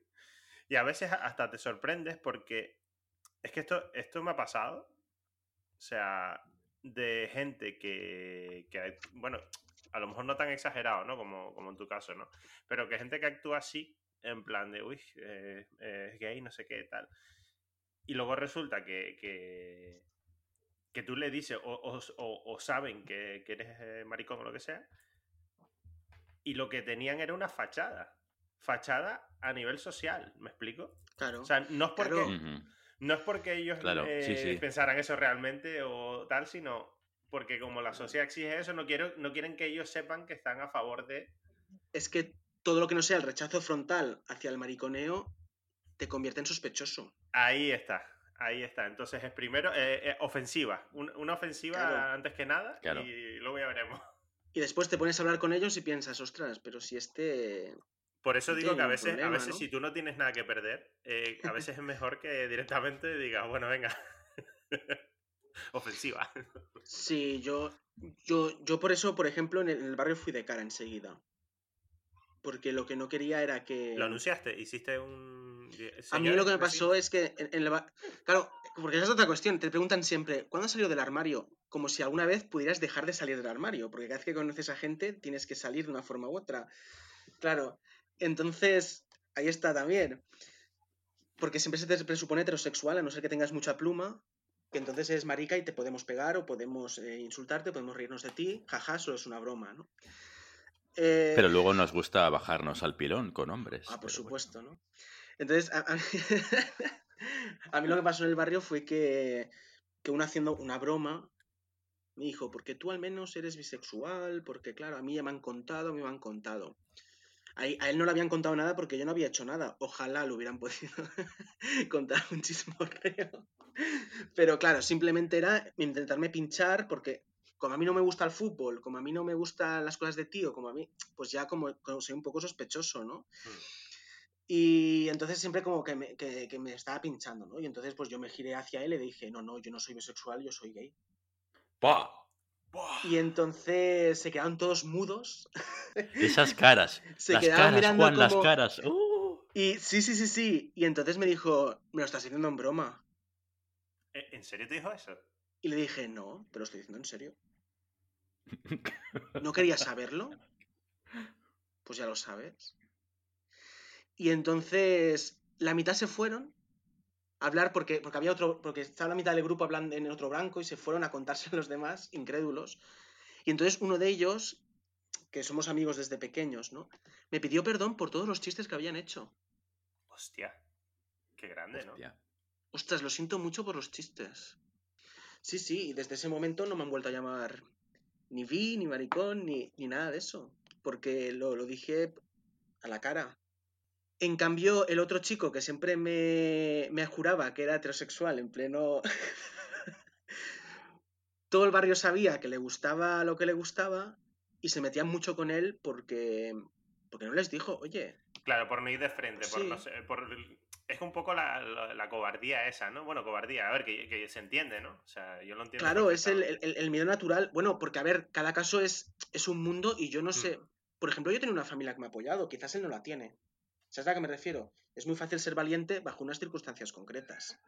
y a veces hasta te sorprendes porque es que esto, esto me ha pasado. O sea, de gente que, que, bueno, a lo mejor no tan exagerado, ¿no? Como, como en tu caso, ¿no? Pero que gente que actúa así, en plan de, uy, eh, eh, es gay, no sé qué, tal. Y luego resulta que, que, que tú le dices, o, o- o- o saben que, que eres eh, maricón o lo que sea, y lo que tenían era una fachada. Fachada a nivel social, ¿me explico? Claro. O sea, no es porque, Claro. No es porque ellos Claro, sí, eh, sí. pensaran eso realmente o tal, sino porque como la sociedad exige eso, no, quiero, no quieren que ellos sepan que están a favor de... Es que todo lo que no sea el rechazo frontal hacia el mariconeo te convierte en sospechoso. Ahí está, ahí está. Entonces es primero eh, eh, ofensiva, un- una ofensiva Claro. antes que nada Claro. y luego ya veremos. Y después te pones a hablar con ellos y piensas, ostras, pero si este... Por eso digo que a veces, a veces ¿no? si tú no tienes nada que perder, eh, a veces es mejor que directamente digas, bueno, venga. Ofensiva. Sí, yo, yo, yo por eso, por ejemplo, en el, en el barrio fui de cara enseguida. Porque lo que no quería era que... Lo anunciaste, hiciste un... A mí lo que me pasó es que en, en el ba- Claro, porque esa es otra cuestión. Te preguntan siempre, ¿cuándo has salido del armario? Como si alguna vez pudieras dejar de salir del armario. Porque cada vez que conoces a gente tienes que salir de una forma u otra. Claro. Entonces, ahí está también. Porque siempre se te presupone heterosexual, a no ser que tengas mucha pluma. Que entonces eres marica y te podemos pegar o podemos eh, insultarte, podemos reírnos de ti. Jaja, solo es una broma, ¿no? Eh, Pero luego nos gusta bajarnos al pilón con hombres. Ah, por bueno. supuesto, ¿no? Entonces, a, a mí, a mí lo que pasó en el barrio fue que, que uno haciendo una broma me dijo, porque tú al menos eres bisexual, porque claro, a mí ya me han contado, a mí me han contado. A, a él no le habían contado nada porque yo no había hecho nada. Ojalá lo hubieran podido contar un chismorreo. Pero claro, simplemente era intentarme pinchar porque como a mí no me gusta el fútbol, como a mí no me gustan las cosas de tío, como a mí, pues ya como, como soy un poco sospechoso, ¿no? Y entonces siempre como que me, que, que me estaba pinchando, ¿no? Y entonces pues yo me giré hacia él y le dije, no, no, yo no soy bisexual, yo soy gay. ¡Pah! Y entonces se quedaron todos mudos. Esas caras. Se las caras, mirando Juan, las como- caras. ¡Uh! Y sí, sí, sí, sí. Y entonces me dijo, me lo estás diciendo en broma. Eh, ¿En serio te dijo eso? Y le dije, no, te lo estoy diciendo en serio. ¿No querías saberlo? Pues ya lo sabes. Y entonces la mitad se fueron hablar porque, porque había otro, porque estaba la mitad del grupo hablando en otro branco y se fueron a contarse a los demás, incrédulos. Y entonces uno de ellos, que somos amigos desde pequeños, ¿no? Me pidió perdón por todos los chistes que habían hecho. Hostia. Qué grande, ¿no? Ostras, lo siento mucho por los chistes. Sí, sí, y desde ese momento no me han vuelto a llamar ni vi, ni maricón, ni, ni nada de eso. Porque lo, lo dije a la cara. En cambio, el otro chico que siempre me, me juraba que era heterosexual en pleno... Todo el barrio sabía que le gustaba lo que le gustaba y se metían mucho con él porque, porque no les dijo, oye, Claro, por no ir de frente, por Sí. no sé, por... Es un poco la, la- la cobardía esa, ¿no? Bueno, cobardía, a ver, que, que se entiende, ¿no? O sea, yo lo entiendo. Claro, es el, el- el miedo natural. Bueno, porque a ver, cada caso es, es un mundo y yo no sé. Mm. Por ejemplo, yo tengo una familia que me ha apoyado, quizás él no la tiene. ¿Sabes a qué me refiero? Es muy fácil ser valiente bajo unas circunstancias concretas.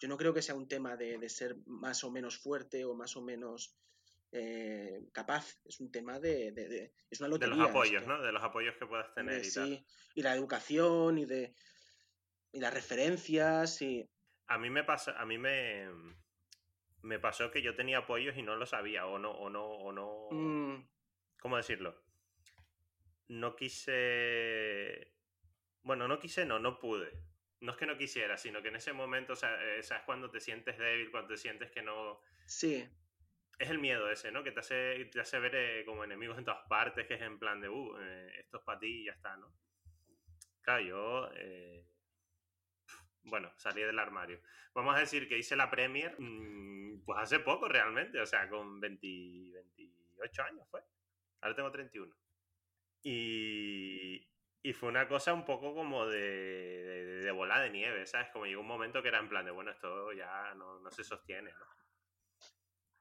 Yo no creo que sea un tema de, de ser más o menos fuerte o más o menos eh, capaz. Es un tema de. de- de- es una De lotería. los apoyos, esto. ¿no? De los apoyos que puedas tener y tal. sí. Y la educación y de. Y las referencias y. A mí me pasa, a mí me, me pasó que yo tenía apoyos y no lo sabía, o no, o no, o no. mm, ¿Cómo decirlo? No quise. Bueno, no quise, no, no pude. No es que no quisiera, sino que en ese momento, o sea, eh, ¿sabes cuando te sientes débil, cuando te sientes que no. sí. Es el miedo ese, ¿no? Que te hace, te hace ver eh, como enemigos en todas partes, que es en plan de, uh, eh, esto es para ti y ya está, ¿no? Claro, yo. bueno, salí del armario. Vamos a decir que hice la Premier, mm, pues hace poco realmente, o sea, con 20 28 años fue. Ahora tengo 31. Y, y fue una cosa un poco como de, de, de bola de nieve, ¿sabes? Como llegó un momento que era en plan de, bueno, esto ya no, no se sostiene, ¿no?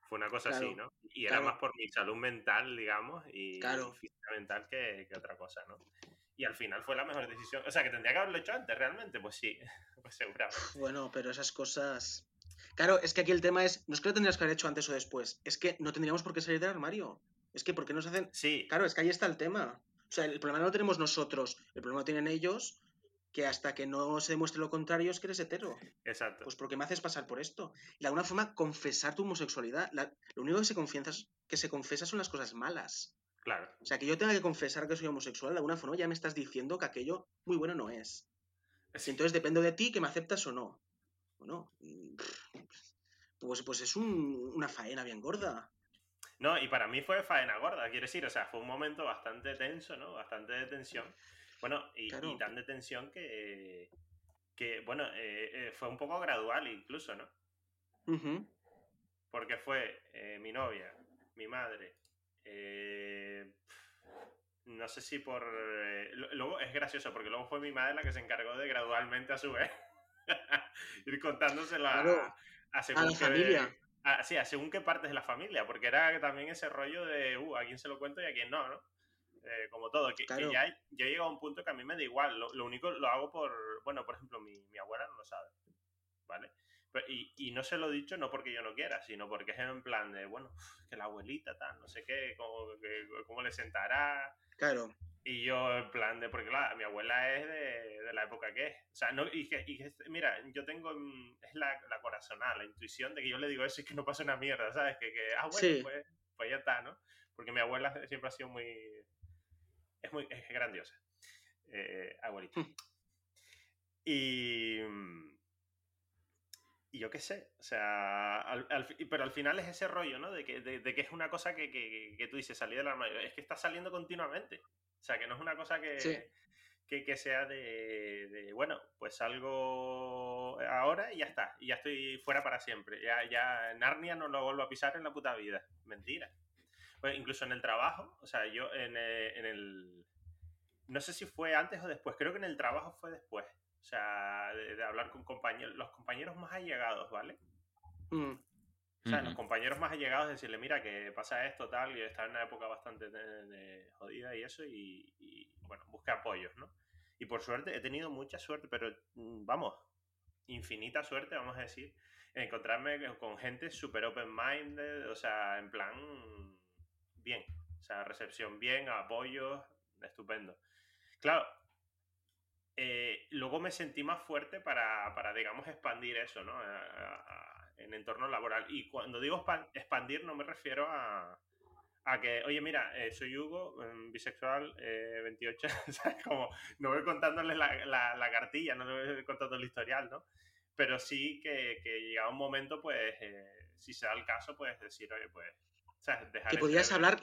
Fue una cosa así, ¿no? Y era más por mi salud mental, digamos, y Claro. física mental que, que otra cosa, ¿no? Y al final fue la mejor decisión. O sea, que tendría que haberlo hecho antes, realmente, pues sí, pues seguramente. Bueno, pero esas cosas. Claro, es que aquí el tema es. No es que lo tendrías que haber hecho antes o después. Es que no tendríamos por qué salir del armario. Es que, ¿por qué nos hacen.? Sí, Claro, es que ahí está el tema. O sea, el problema no lo tenemos nosotros. El problema lo tienen ellos. Que hasta que no se demuestre lo contrario es que eres hetero. exacto. Pues ¿por qué me haces pasar por esto? Y de alguna forma, confesar tu homosexualidad. La- lo único que se, confiesa, que se confesa son las cosas malas. Claro. O sea, que yo tenga que confesar que soy homosexual, de alguna forma ya me estás diciendo que aquello muy bueno no es. Sí. entonces depende de ti que me aceptas o no. Bueno, mm, pues, pues es un- una faena bien gorda. No, y para mí fue faena gorda, quiero decir, o sea, fue un momento bastante tenso, ¿no? Bastante de tensión. Bueno, y, tan de tensión que, que bueno, eh, eh, fue un poco gradual incluso, ¿no? Porque fue eh, mi novia, mi madre, eh, no sé si por... luego es gracioso, porque luego fue mi madre la que se encargó de gradualmente a su vez ir contándoselo a, Claro, a A la familia. A- sí, a según qué partes de la familia, porque era también ese rollo de, uh, a quién se lo cuento y a quién no, ¿no? Eh, como todo, que, ya yo he llegado a un punto que a mí me da igual, lo, lo único lo hago por, bueno, por ejemplo, mi, mi abuela no lo sabe, ¿vale? Pero- y, y no se lo he dicho no porque yo no quiera, sino porque es en plan de, bueno, que la abuelita tal, no sé qué, cómo, que- cómo le sentará, Claro, y yo, en plan de, porque claro, mi abuela es de, de la época que es. O sea, no, y que, y que, mira, yo tengo, es la, la corazonada, la intuición de que yo le digo eso y que no pasa una mierda, ¿sabes? Que, que ah, bueno, Sí. pues, pues ya está, ¿no? Porque mi abuela siempre ha sido muy, es muy, es grandiosa, eh, abuelita. Hmm. Y, y yo qué sé, o sea, al- al fi- pero al final es ese rollo, ¿no? De que, de, de que es una cosa que, que, que tú dices, salir del armario, es que está saliendo continuamente. O sea, que no es una cosa que, Sí. que, que sea de, de, bueno, pues salgo ahora y ya está, y ya estoy fuera para siempre. Ya, ya Narnia no lo vuelvo a pisar en la puta vida. Mentira. Pues incluso en el trabajo, o sea, yo en, eh, en el... No sé si fue antes o después, creo que en el trabajo fue después. O sea, de, de hablar con compañeros, los compañeros más allegados, ¿vale? Mm, O sea, los Ujú. compañeros más allegados decirle, mira, que pasa esto, tal, y está en una época bastante de- de jodida y eso, y, y, bueno, busca apoyos, ¿no? Y por suerte, he tenido mucha suerte, pero mm, vamos, infinita suerte, vamos a decir, en encontrarme con gente súper open-minded, o sea, en plan, bien. O sea, recepción bien, apoyo, estupendo. Claro, eh, luego me sentí más fuerte para, para digamos, expandir eso, ¿no? En entorno laboral. Y cuando digo expandir, no me refiero a, a que, oye, mira, eh, soy Hugo, em, bisexual, 28, eh, ¿sabes? Como no voy contándoles la, la, cartilla, no voy contando el historial, ¿no? Pero sí que, que llega un momento, pues, si se da el caso, pues decir, oye, pues, ¿sabes? que podías hablar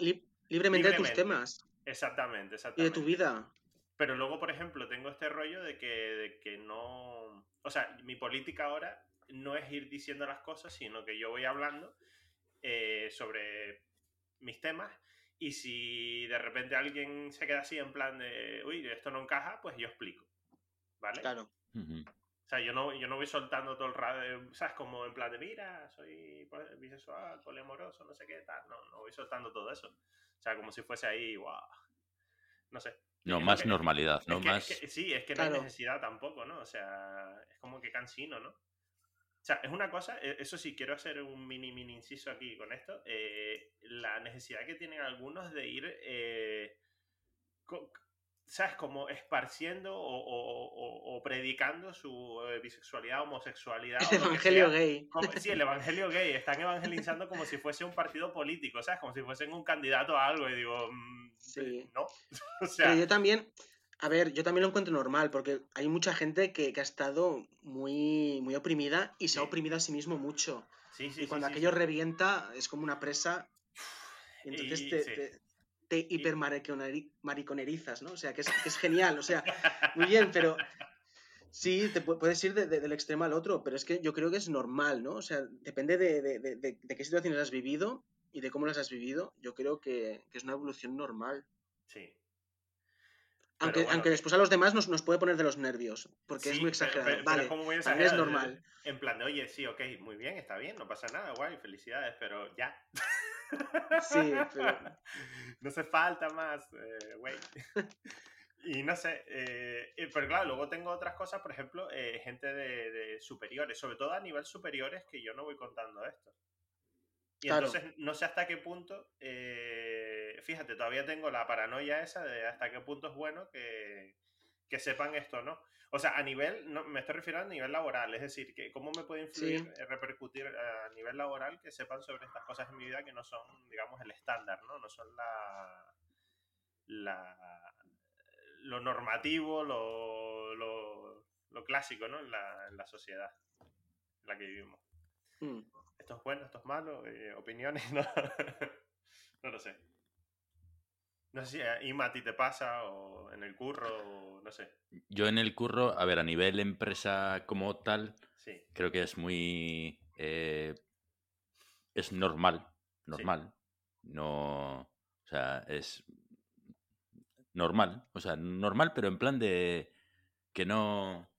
libremente, de tus temas. Exactamente, exactamente. Y de tu vida. Pero luego, por ejemplo, tengo este rollo de que, de que no... O sea, mi política ahora no es ir diciendo las cosas, sino que yo voy hablando eh, sobre mis temas y si de repente alguien se queda así en plan de, uy, esto no encaja, pues yo explico. ¿Vale? Claro. O sea, yo no, yo no voy soltando todo el rato, ¿sabes? Como en plan de, mira, soy bisexual, poliamoroso, no sé qué tal. No, no voy soltando todo eso. O sea, como si fuese ahí, wow. No sé. No, más normalidad, ¿no? más... sí, es que no hay necesidad tampoco, ¿no? O sea, es como que cansino, ¿no? Sea, es una cosa, e, eso sí, quiero hacer un mini, mini inciso aquí con esto. Eh, la necesidad que tienen algunos de ir eh, ¿sabes? Como esparciendo o, predicando su eh, bisexualidad, homosexualidad. El evangelio gay. sí, el evangelio gay. Están evangelizando como si fuese un partido político, ¿sabes? Como si fuesen un candidato a algo. Y digo, mm, sí. no. o sea, Pero yo también, a ver, yo también lo encuentro normal, porque hay mucha gente que, ha estado muy, muy oprimida y se ha oprimido a sí mismo mucho. Sí, sí, y cuando aquello revienta, es como una presa. entonces te, te hipermariconerizas, ¿no? O sea, que es, genial, o sea, muy bien, pero sí, te puedes ir del extremo al otro, pero es que yo creo que es normal, ¿no? O sea, depende de, qué situaciones has vivido y de cómo las has vivido, yo creo que, es una evolución normal. Sí. Aunque, aunque después a los demás nos, nos puede poner de los nervios, porque es muy exagerado. vale, es normal. En plan de, oye, sí, ok, muy bien, está bien, no pasa nada, guay, felicidades, pero ya. Sí, pero... no hace falta más, eh, güey. y no sé, eh, pero claro, luego tengo otras cosas, por ejemplo, eh, gente de, superiores, sobre todo a nivel superiores, que yo no voy contando esto. Y entonces no sé hasta qué punto, fíjate, todavía tengo la paranoia esa de hasta qué punto es bueno que, que sepan esto, ¿no? O sea, a nivel, no, me estoy refiriendo a nivel laboral, es decir, que cómo me puede influir, eh, repercutir a nivel laboral que sepan sobre estas cosas en mi vida que no son, digamos, el estándar, ¿no? No son la, la lo normativo, lo, lo, clásico, ¿no? En la, en la, sociedad en la que vivimos. Hmm. Esto es bueno, esto es malo, eh, opiniones, ¿no? no lo sé. No sé si a Ima a ti te pasa o en el curro, no sé. Yo en el curro, a ver, a nivel empresa como tal, creo que es muy... Eh, es normal, normal. No... O sea, es normal. O sea, normal, pero en plan de que no...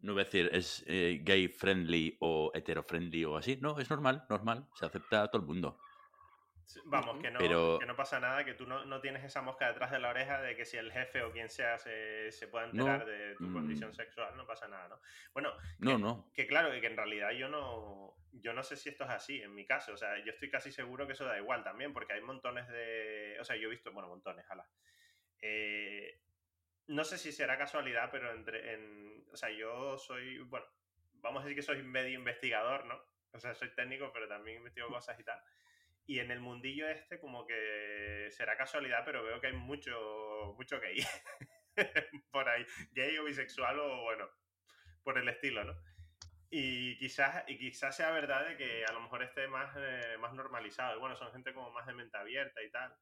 No voy a decir es eh, gay friendly o hetero friendly o así. No, es normal, normal. Se acepta a todo el mundo. Vamos, que no, que no pasa nada, que tú no, no, tienes esa mosca detrás de la oreja de que si el jefe o quien sea se, se pueda enterar de tu condición mm. sexual, no pasa nada, ¿no? Bueno, no, que, no. que claro, que en realidad yo no, yo no sé si esto es así en mi caso, o sea, yo estoy casi seguro que eso da igual también, porque hay montones de, o sea, yo he visto, bueno, montones, ala. Eh, no sé si será casualidad, pero entre, en, o sea, yo soy, bueno, vamos a decir que soy medio investigador, ¿no? O sea, soy técnico, pero también investigo cosas y tal. Y en el mundillo este, como que será casualidad, pero veo que hay mucho, mucho gay por ahí. Gay o bisexual o bueno, por el estilo, ¿no? Y quizás, y quizás sea verdad de que a lo mejor esté más, eh, más normalizado. Y bueno, son gente como más de mente abierta y tal.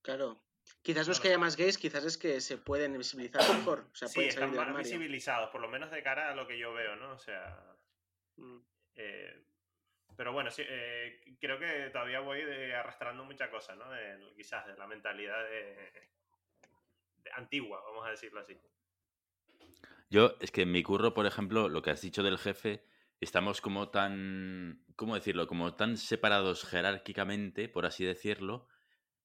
Claro. Quizás no es que haya más gays, quizás es que se pueden visibilizar mejor. O sea, sí, están más visibilizados, por lo menos de cara a lo que yo veo, ¿no? O sea. Mm. Eh, pero bueno, sí, eh, creo que todavía voy arrastrando mucha cosa, ¿no? quizás de la mentalidad de, antigua, vamos a decirlo así. Yo, es que en mi curro, por ejemplo, lo que has dicho del jefe, estamos como tan, ¿cómo decirlo? Como tan separados jerárquicamente, por así decirlo,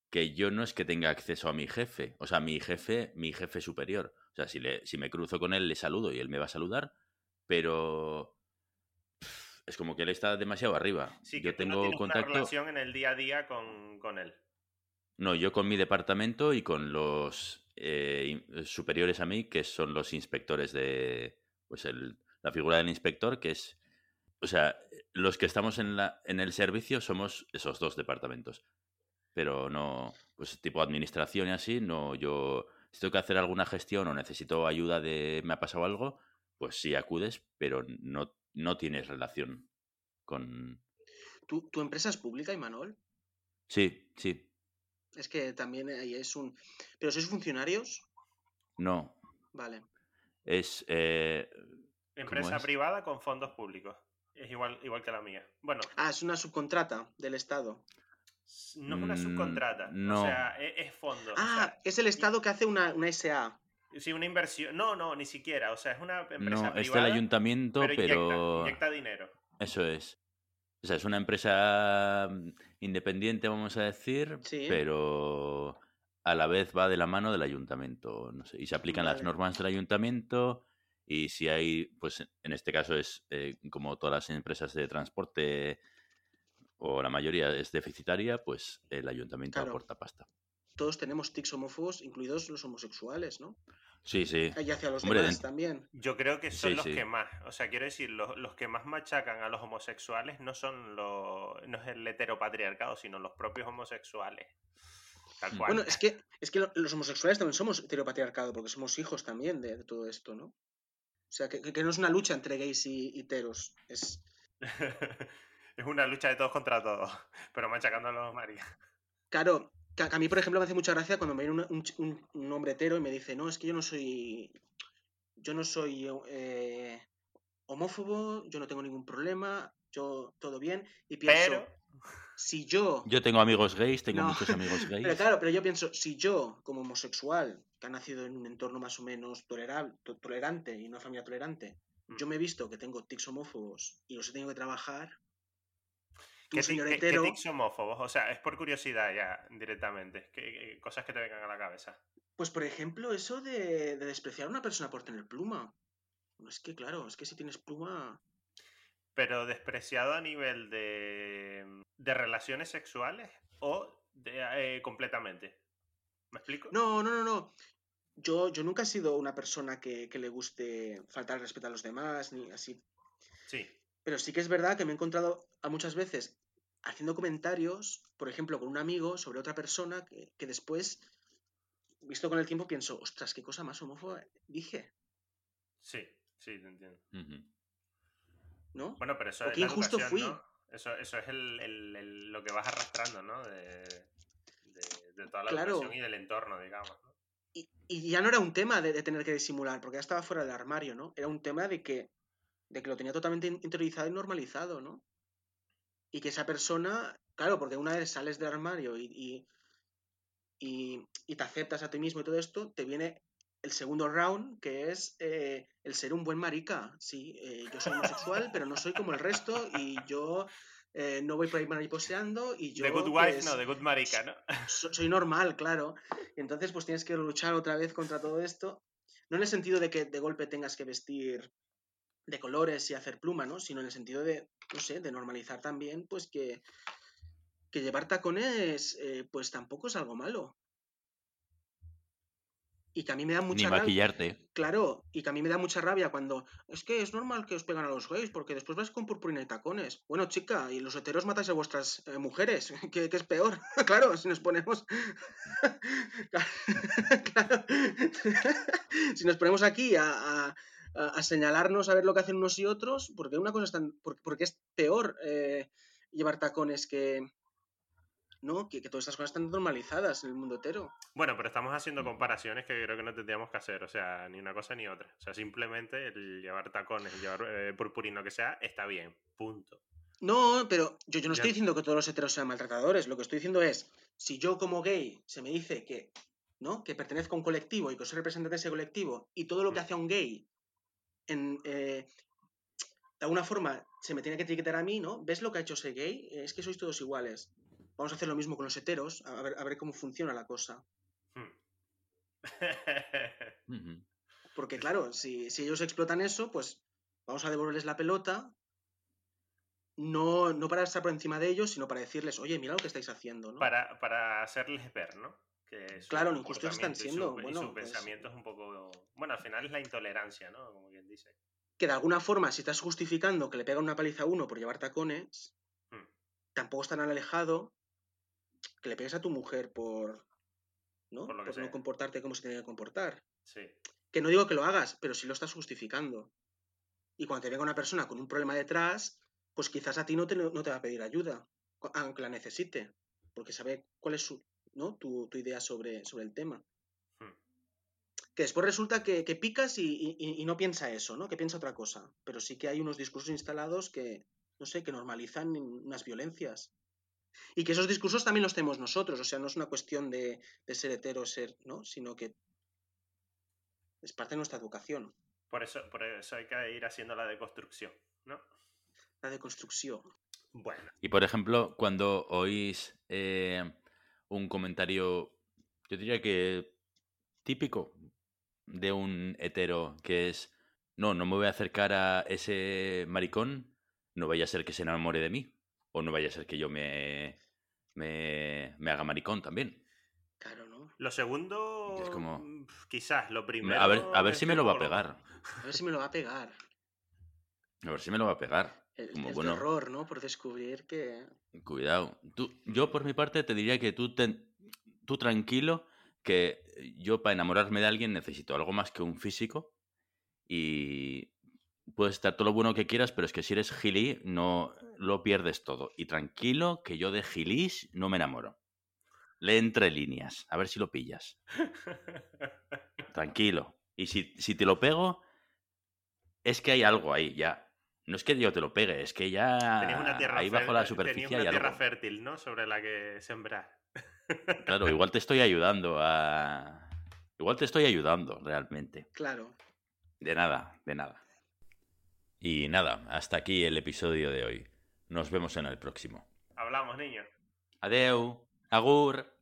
que yo no es que tenga acceso a mi jefe, o sea, mi jefe, mi jefe superior. O sea, si, le, si me cruzo con él, le saludo y él me va a saludar, pero pff, es como que él está demasiado arriba. Sí, que yo no tengo una contacto. relación en el día a día con, con él. No, yo con mi departamento y con los eh, in- superiores a mí, que son los inspectores de. Pues el, la figura del inspector, que es. O sea, los que estamos en, la, en el servicio somos esos dos departamentos. Pero no. Pues tipo administración y así, no. Yo. Si tengo que hacer alguna gestión o necesito ayuda de. Me ha pasado algo, pues sí acudes, pero no, no tienes relación con. ¿Tu, tu empresa es pública, Imanol? Sí, sí. Es que también ahí es un... ¿Pero sois funcionarios? No. Vale. Es. eh, Empresa es? privada con fondos públicos. Es igual, igual que la mía. Bueno, Ah, es una subcontrata del Estado. No es una Mm, subcontrata. no. O sea, e- es, fondo. o Ah, sea, es el Estado que hace una, una SA. sí, una inversión. No, no, ni siquiera. O sea, es una empresa No, privada. es del ayuntamiento, pero pero, inyecta, inyecta dinero. eso es. O sea, es una empresa mm, independiente, vamos a decir, Sí. pero a la vez va de la mano del ayuntamiento. No sé, y se aplican las normas del ayuntamiento y si hay, pues en este caso es eh, como todas las empresas de transporte o la mayoría es deficitaria, pues el ayuntamiento Claro. aporta pasta. Todos tenemos tics homófobos, incluidos los homosexuales, ¿no? Sí, sí. Y hacia los Hombre, demás también. Yo creo que son Sí, los sí. que más, o sea, quiero decir, los, los que más machacan a los homosexuales no son los, no es el heteropatriarcado, sino los propios homosexuales. Tal cual. Bueno, es que, es que lo- los homosexuales también somos heteropatriarcado, porque somos hijos también de, de todo esto, ¿no? O sea, que, no es una lucha entre gays y heteros. Es, es una lucha de todos contra todos, pero machacando a los marias. Claro, que a mí, por ejemplo, me hace mucha gracia cuando me viene un, un hombre hetero y me dice, no, es que yo no soy. Yo no soy eh, homófobo, yo no tengo ningún problema, yo todo bien. Y pienso, Pero, si yo. Yo tengo amigos gays, tengo No. muchos amigos gays. Pero claro, pero yo pienso, si yo, como homosexual, que ha nacido en un entorno más o menos tolerable, to- tolerante y una familia tolerante, yo Mm. me he visto que tengo tics homófobos y los he tenido que trabajar. Tú, ¿qué, ti- señor qué- qué tics homófobos? O sea, es por curiosidad ya, directamente. ¿Qué, qué cosas que te vengan a la cabeza? Pues por ejemplo, eso de, de despreciar a una persona por tener pluma. No es que, claro, es que si tienes pluma. Pero despreciado a nivel de, de relaciones sexuales o de, eh, completamente. ¿Me explico? No, no, no, no. Yo, yo nunca he sido una persona que, que le guste faltar el respeto a los demás, ni así. Sí. Pero sí que es verdad que me he encontrado a muchas veces haciendo comentarios, por ejemplo, con un amigo sobre otra persona que, que después, visto con el tiempo, pienso, ostras, qué cosa más homófoba dije, Sí, sí, te entiendo. ¿no? Bueno, pero eso es la injusto fui. ¿no? Eso, eso es el, el- el- lo que vas arrastrando, ¿no? De, de- de toda la Claro. educación y del entorno, digamos. ¿no? Y, y ya no era un tema de, de tener que disimular, porque ya estaba fuera del armario, ¿no? Era un tema de que, de que lo tenía totalmente in- interiorizado y normalizado, ¿no? Y que esa persona, claro, porque una vez sales del armario y, y, y- y te aceptas a ti mismo y todo esto, te viene el segundo round, que es eh, el ser un buen marica. Sí, eh, yo soy homosexual, pero no soy como el resto y yo eh, no voy por ahí mariposeando y yo... The Good Wife, pues, no, The Good Marica, ¿no? so- soy normal, claro. Entonces, pues tienes que luchar otra vez contra todo esto. No en el sentido de que de golpe tengas que vestir de colores y hacer pluma, ¿no? Sino en el sentido de, no sé, de normalizar también, pues que, que llevar tacones, eh, pues tampoco es algo malo. Y que a mí me da Ni mucha rabia. maquillarte. Claro, y que a mí me da mucha rabia cuando es que es normal que os pegan a los gays porque después vais con purpurina y tacones. Bueno, chica, y los heteros matáis a vuestras eh, mujeres, que, que es peor. claro, si nos ponemos. claro. si nos ponemos aquí a, a- a- a señalarnos a ver lo que hacen unos y otros, porque una cosa es tan. por- Porque es peor eh, llevar tacones que. ¿No? Que, que todas estas cosas están normalizadas en el mundo hetero. Bueno, pero estamos haciendo comparaciones que creo que no tendríamos que hacer, o sea, ni una cosa ni otra. O sea, simplemente el llevar tacones, el llevar eh, purpurino que sea, está bien, punto. No, pero yo, yo no Ya. estoy diciendo que todos los heteros sean maltratadores. Lo que estoy diciendo es, si yo como gay se me dice que, ¿no? Que pertenezco a un colectivo y que soy representante de ese colectivo y todo lo que Mm. hace a un gay, en, eh, de alguna forma, se me tiene que etiquetar a mí, ¿no? ¿Ves lo que ha hecho ese gay? Es que sois todos iguales. vamos a hacer lo mismo con los heteros, a ver, a ver cómo funciona la cosa. Hmm. Porque claro, si, si ellos explotan eso, pues vamos a devolverles la pelota. No, no para estar por encima de ellos, sino para decirles, oye, mira lo que estáis haciendo, ¿no? para, para hacerles ver, ¿no? Que su Claro, injustos están y siendo, su- y bueno, su pues- pensamiento es un poco. Bueno, al final es la intolerancia, ¿no? Como quien dice. Que de alguna forma, si estás justificando que le pega una paliza a uno por llevar tacones, Hmm. tampoco es tan alejado que le pegues a tu mujer por, ¿no? Por lo que no sea. comportarte como se tiene que comportar. Sí. Que no digo que lo hagas, pero sí lo estás justificando. Y cuando te venga una persona con un problema detrás, pues quizás a ti no te, no te va a pedir ayuda, aunque la necesite, porque sabe cuál es su, ¿no? tu, tu idea sobre, sobre el tema. Hmm. Que después resulta que, que picas y, y- y no piensa eso, ¿no? Que piensa otra cosa. Pero sí que hay unos discursos instalados que, no sé, que normalizan unas violencias. Y que esos discursos también los tenemos nosotros. O sea, no es una cuestión de, de ser hetero, ser, ¿no? Sino que es parte de nuestra educación, Por eso, por eso hay que ir haciendo la deconstrucción, ¿no? la deconstrucción. Bueno. Y por ejemplo, cuando oís eh, un comentario, yo diría que típico de un hetero, que es, no, no me voy a acercar a ese maricón, no vaya a ser que se enamore de mí, o no vaya a ser que yo me, me, me haga maricón también. Claro, ¿no? Lo segundo, Es como- mm, quizás, lo primero. A ver, a ver si me lo va a pegar. A ver si me lo va a pegar. A ver si me lo va a pegar. El, Como el bueno. terror, ¿no? Por descubrir que... Cuidado. Tú, yo por mi parte te diría que tú, te- tú tranquilo, que yo para enamorarme de alguien necesito algo más que un físico y puedes estar todo lo bueno que quieras, pero es que si eres gilí no lo pierdes todo. Y tranquilo que yo de gilís no me enamoro. Lee entre líneas, a ver si lo pillas. Tranquilo. Y si, si te lo pego, es que hay algo ahí ya. No es que yo te lo pegue, es que ya una tierra ahí bajo fértil- la superficie una hay tierra algo. fértil, ¿no? Sobre la que sembrar. Claro, igual te estoy ayudando a... Igual te estoy ayudando realmente. Claro. De nada, de nada. Y nada, hasta aquí el episodio de hoy. Nos vemos en el próximo. Hablamos, niños. Adeu, agur.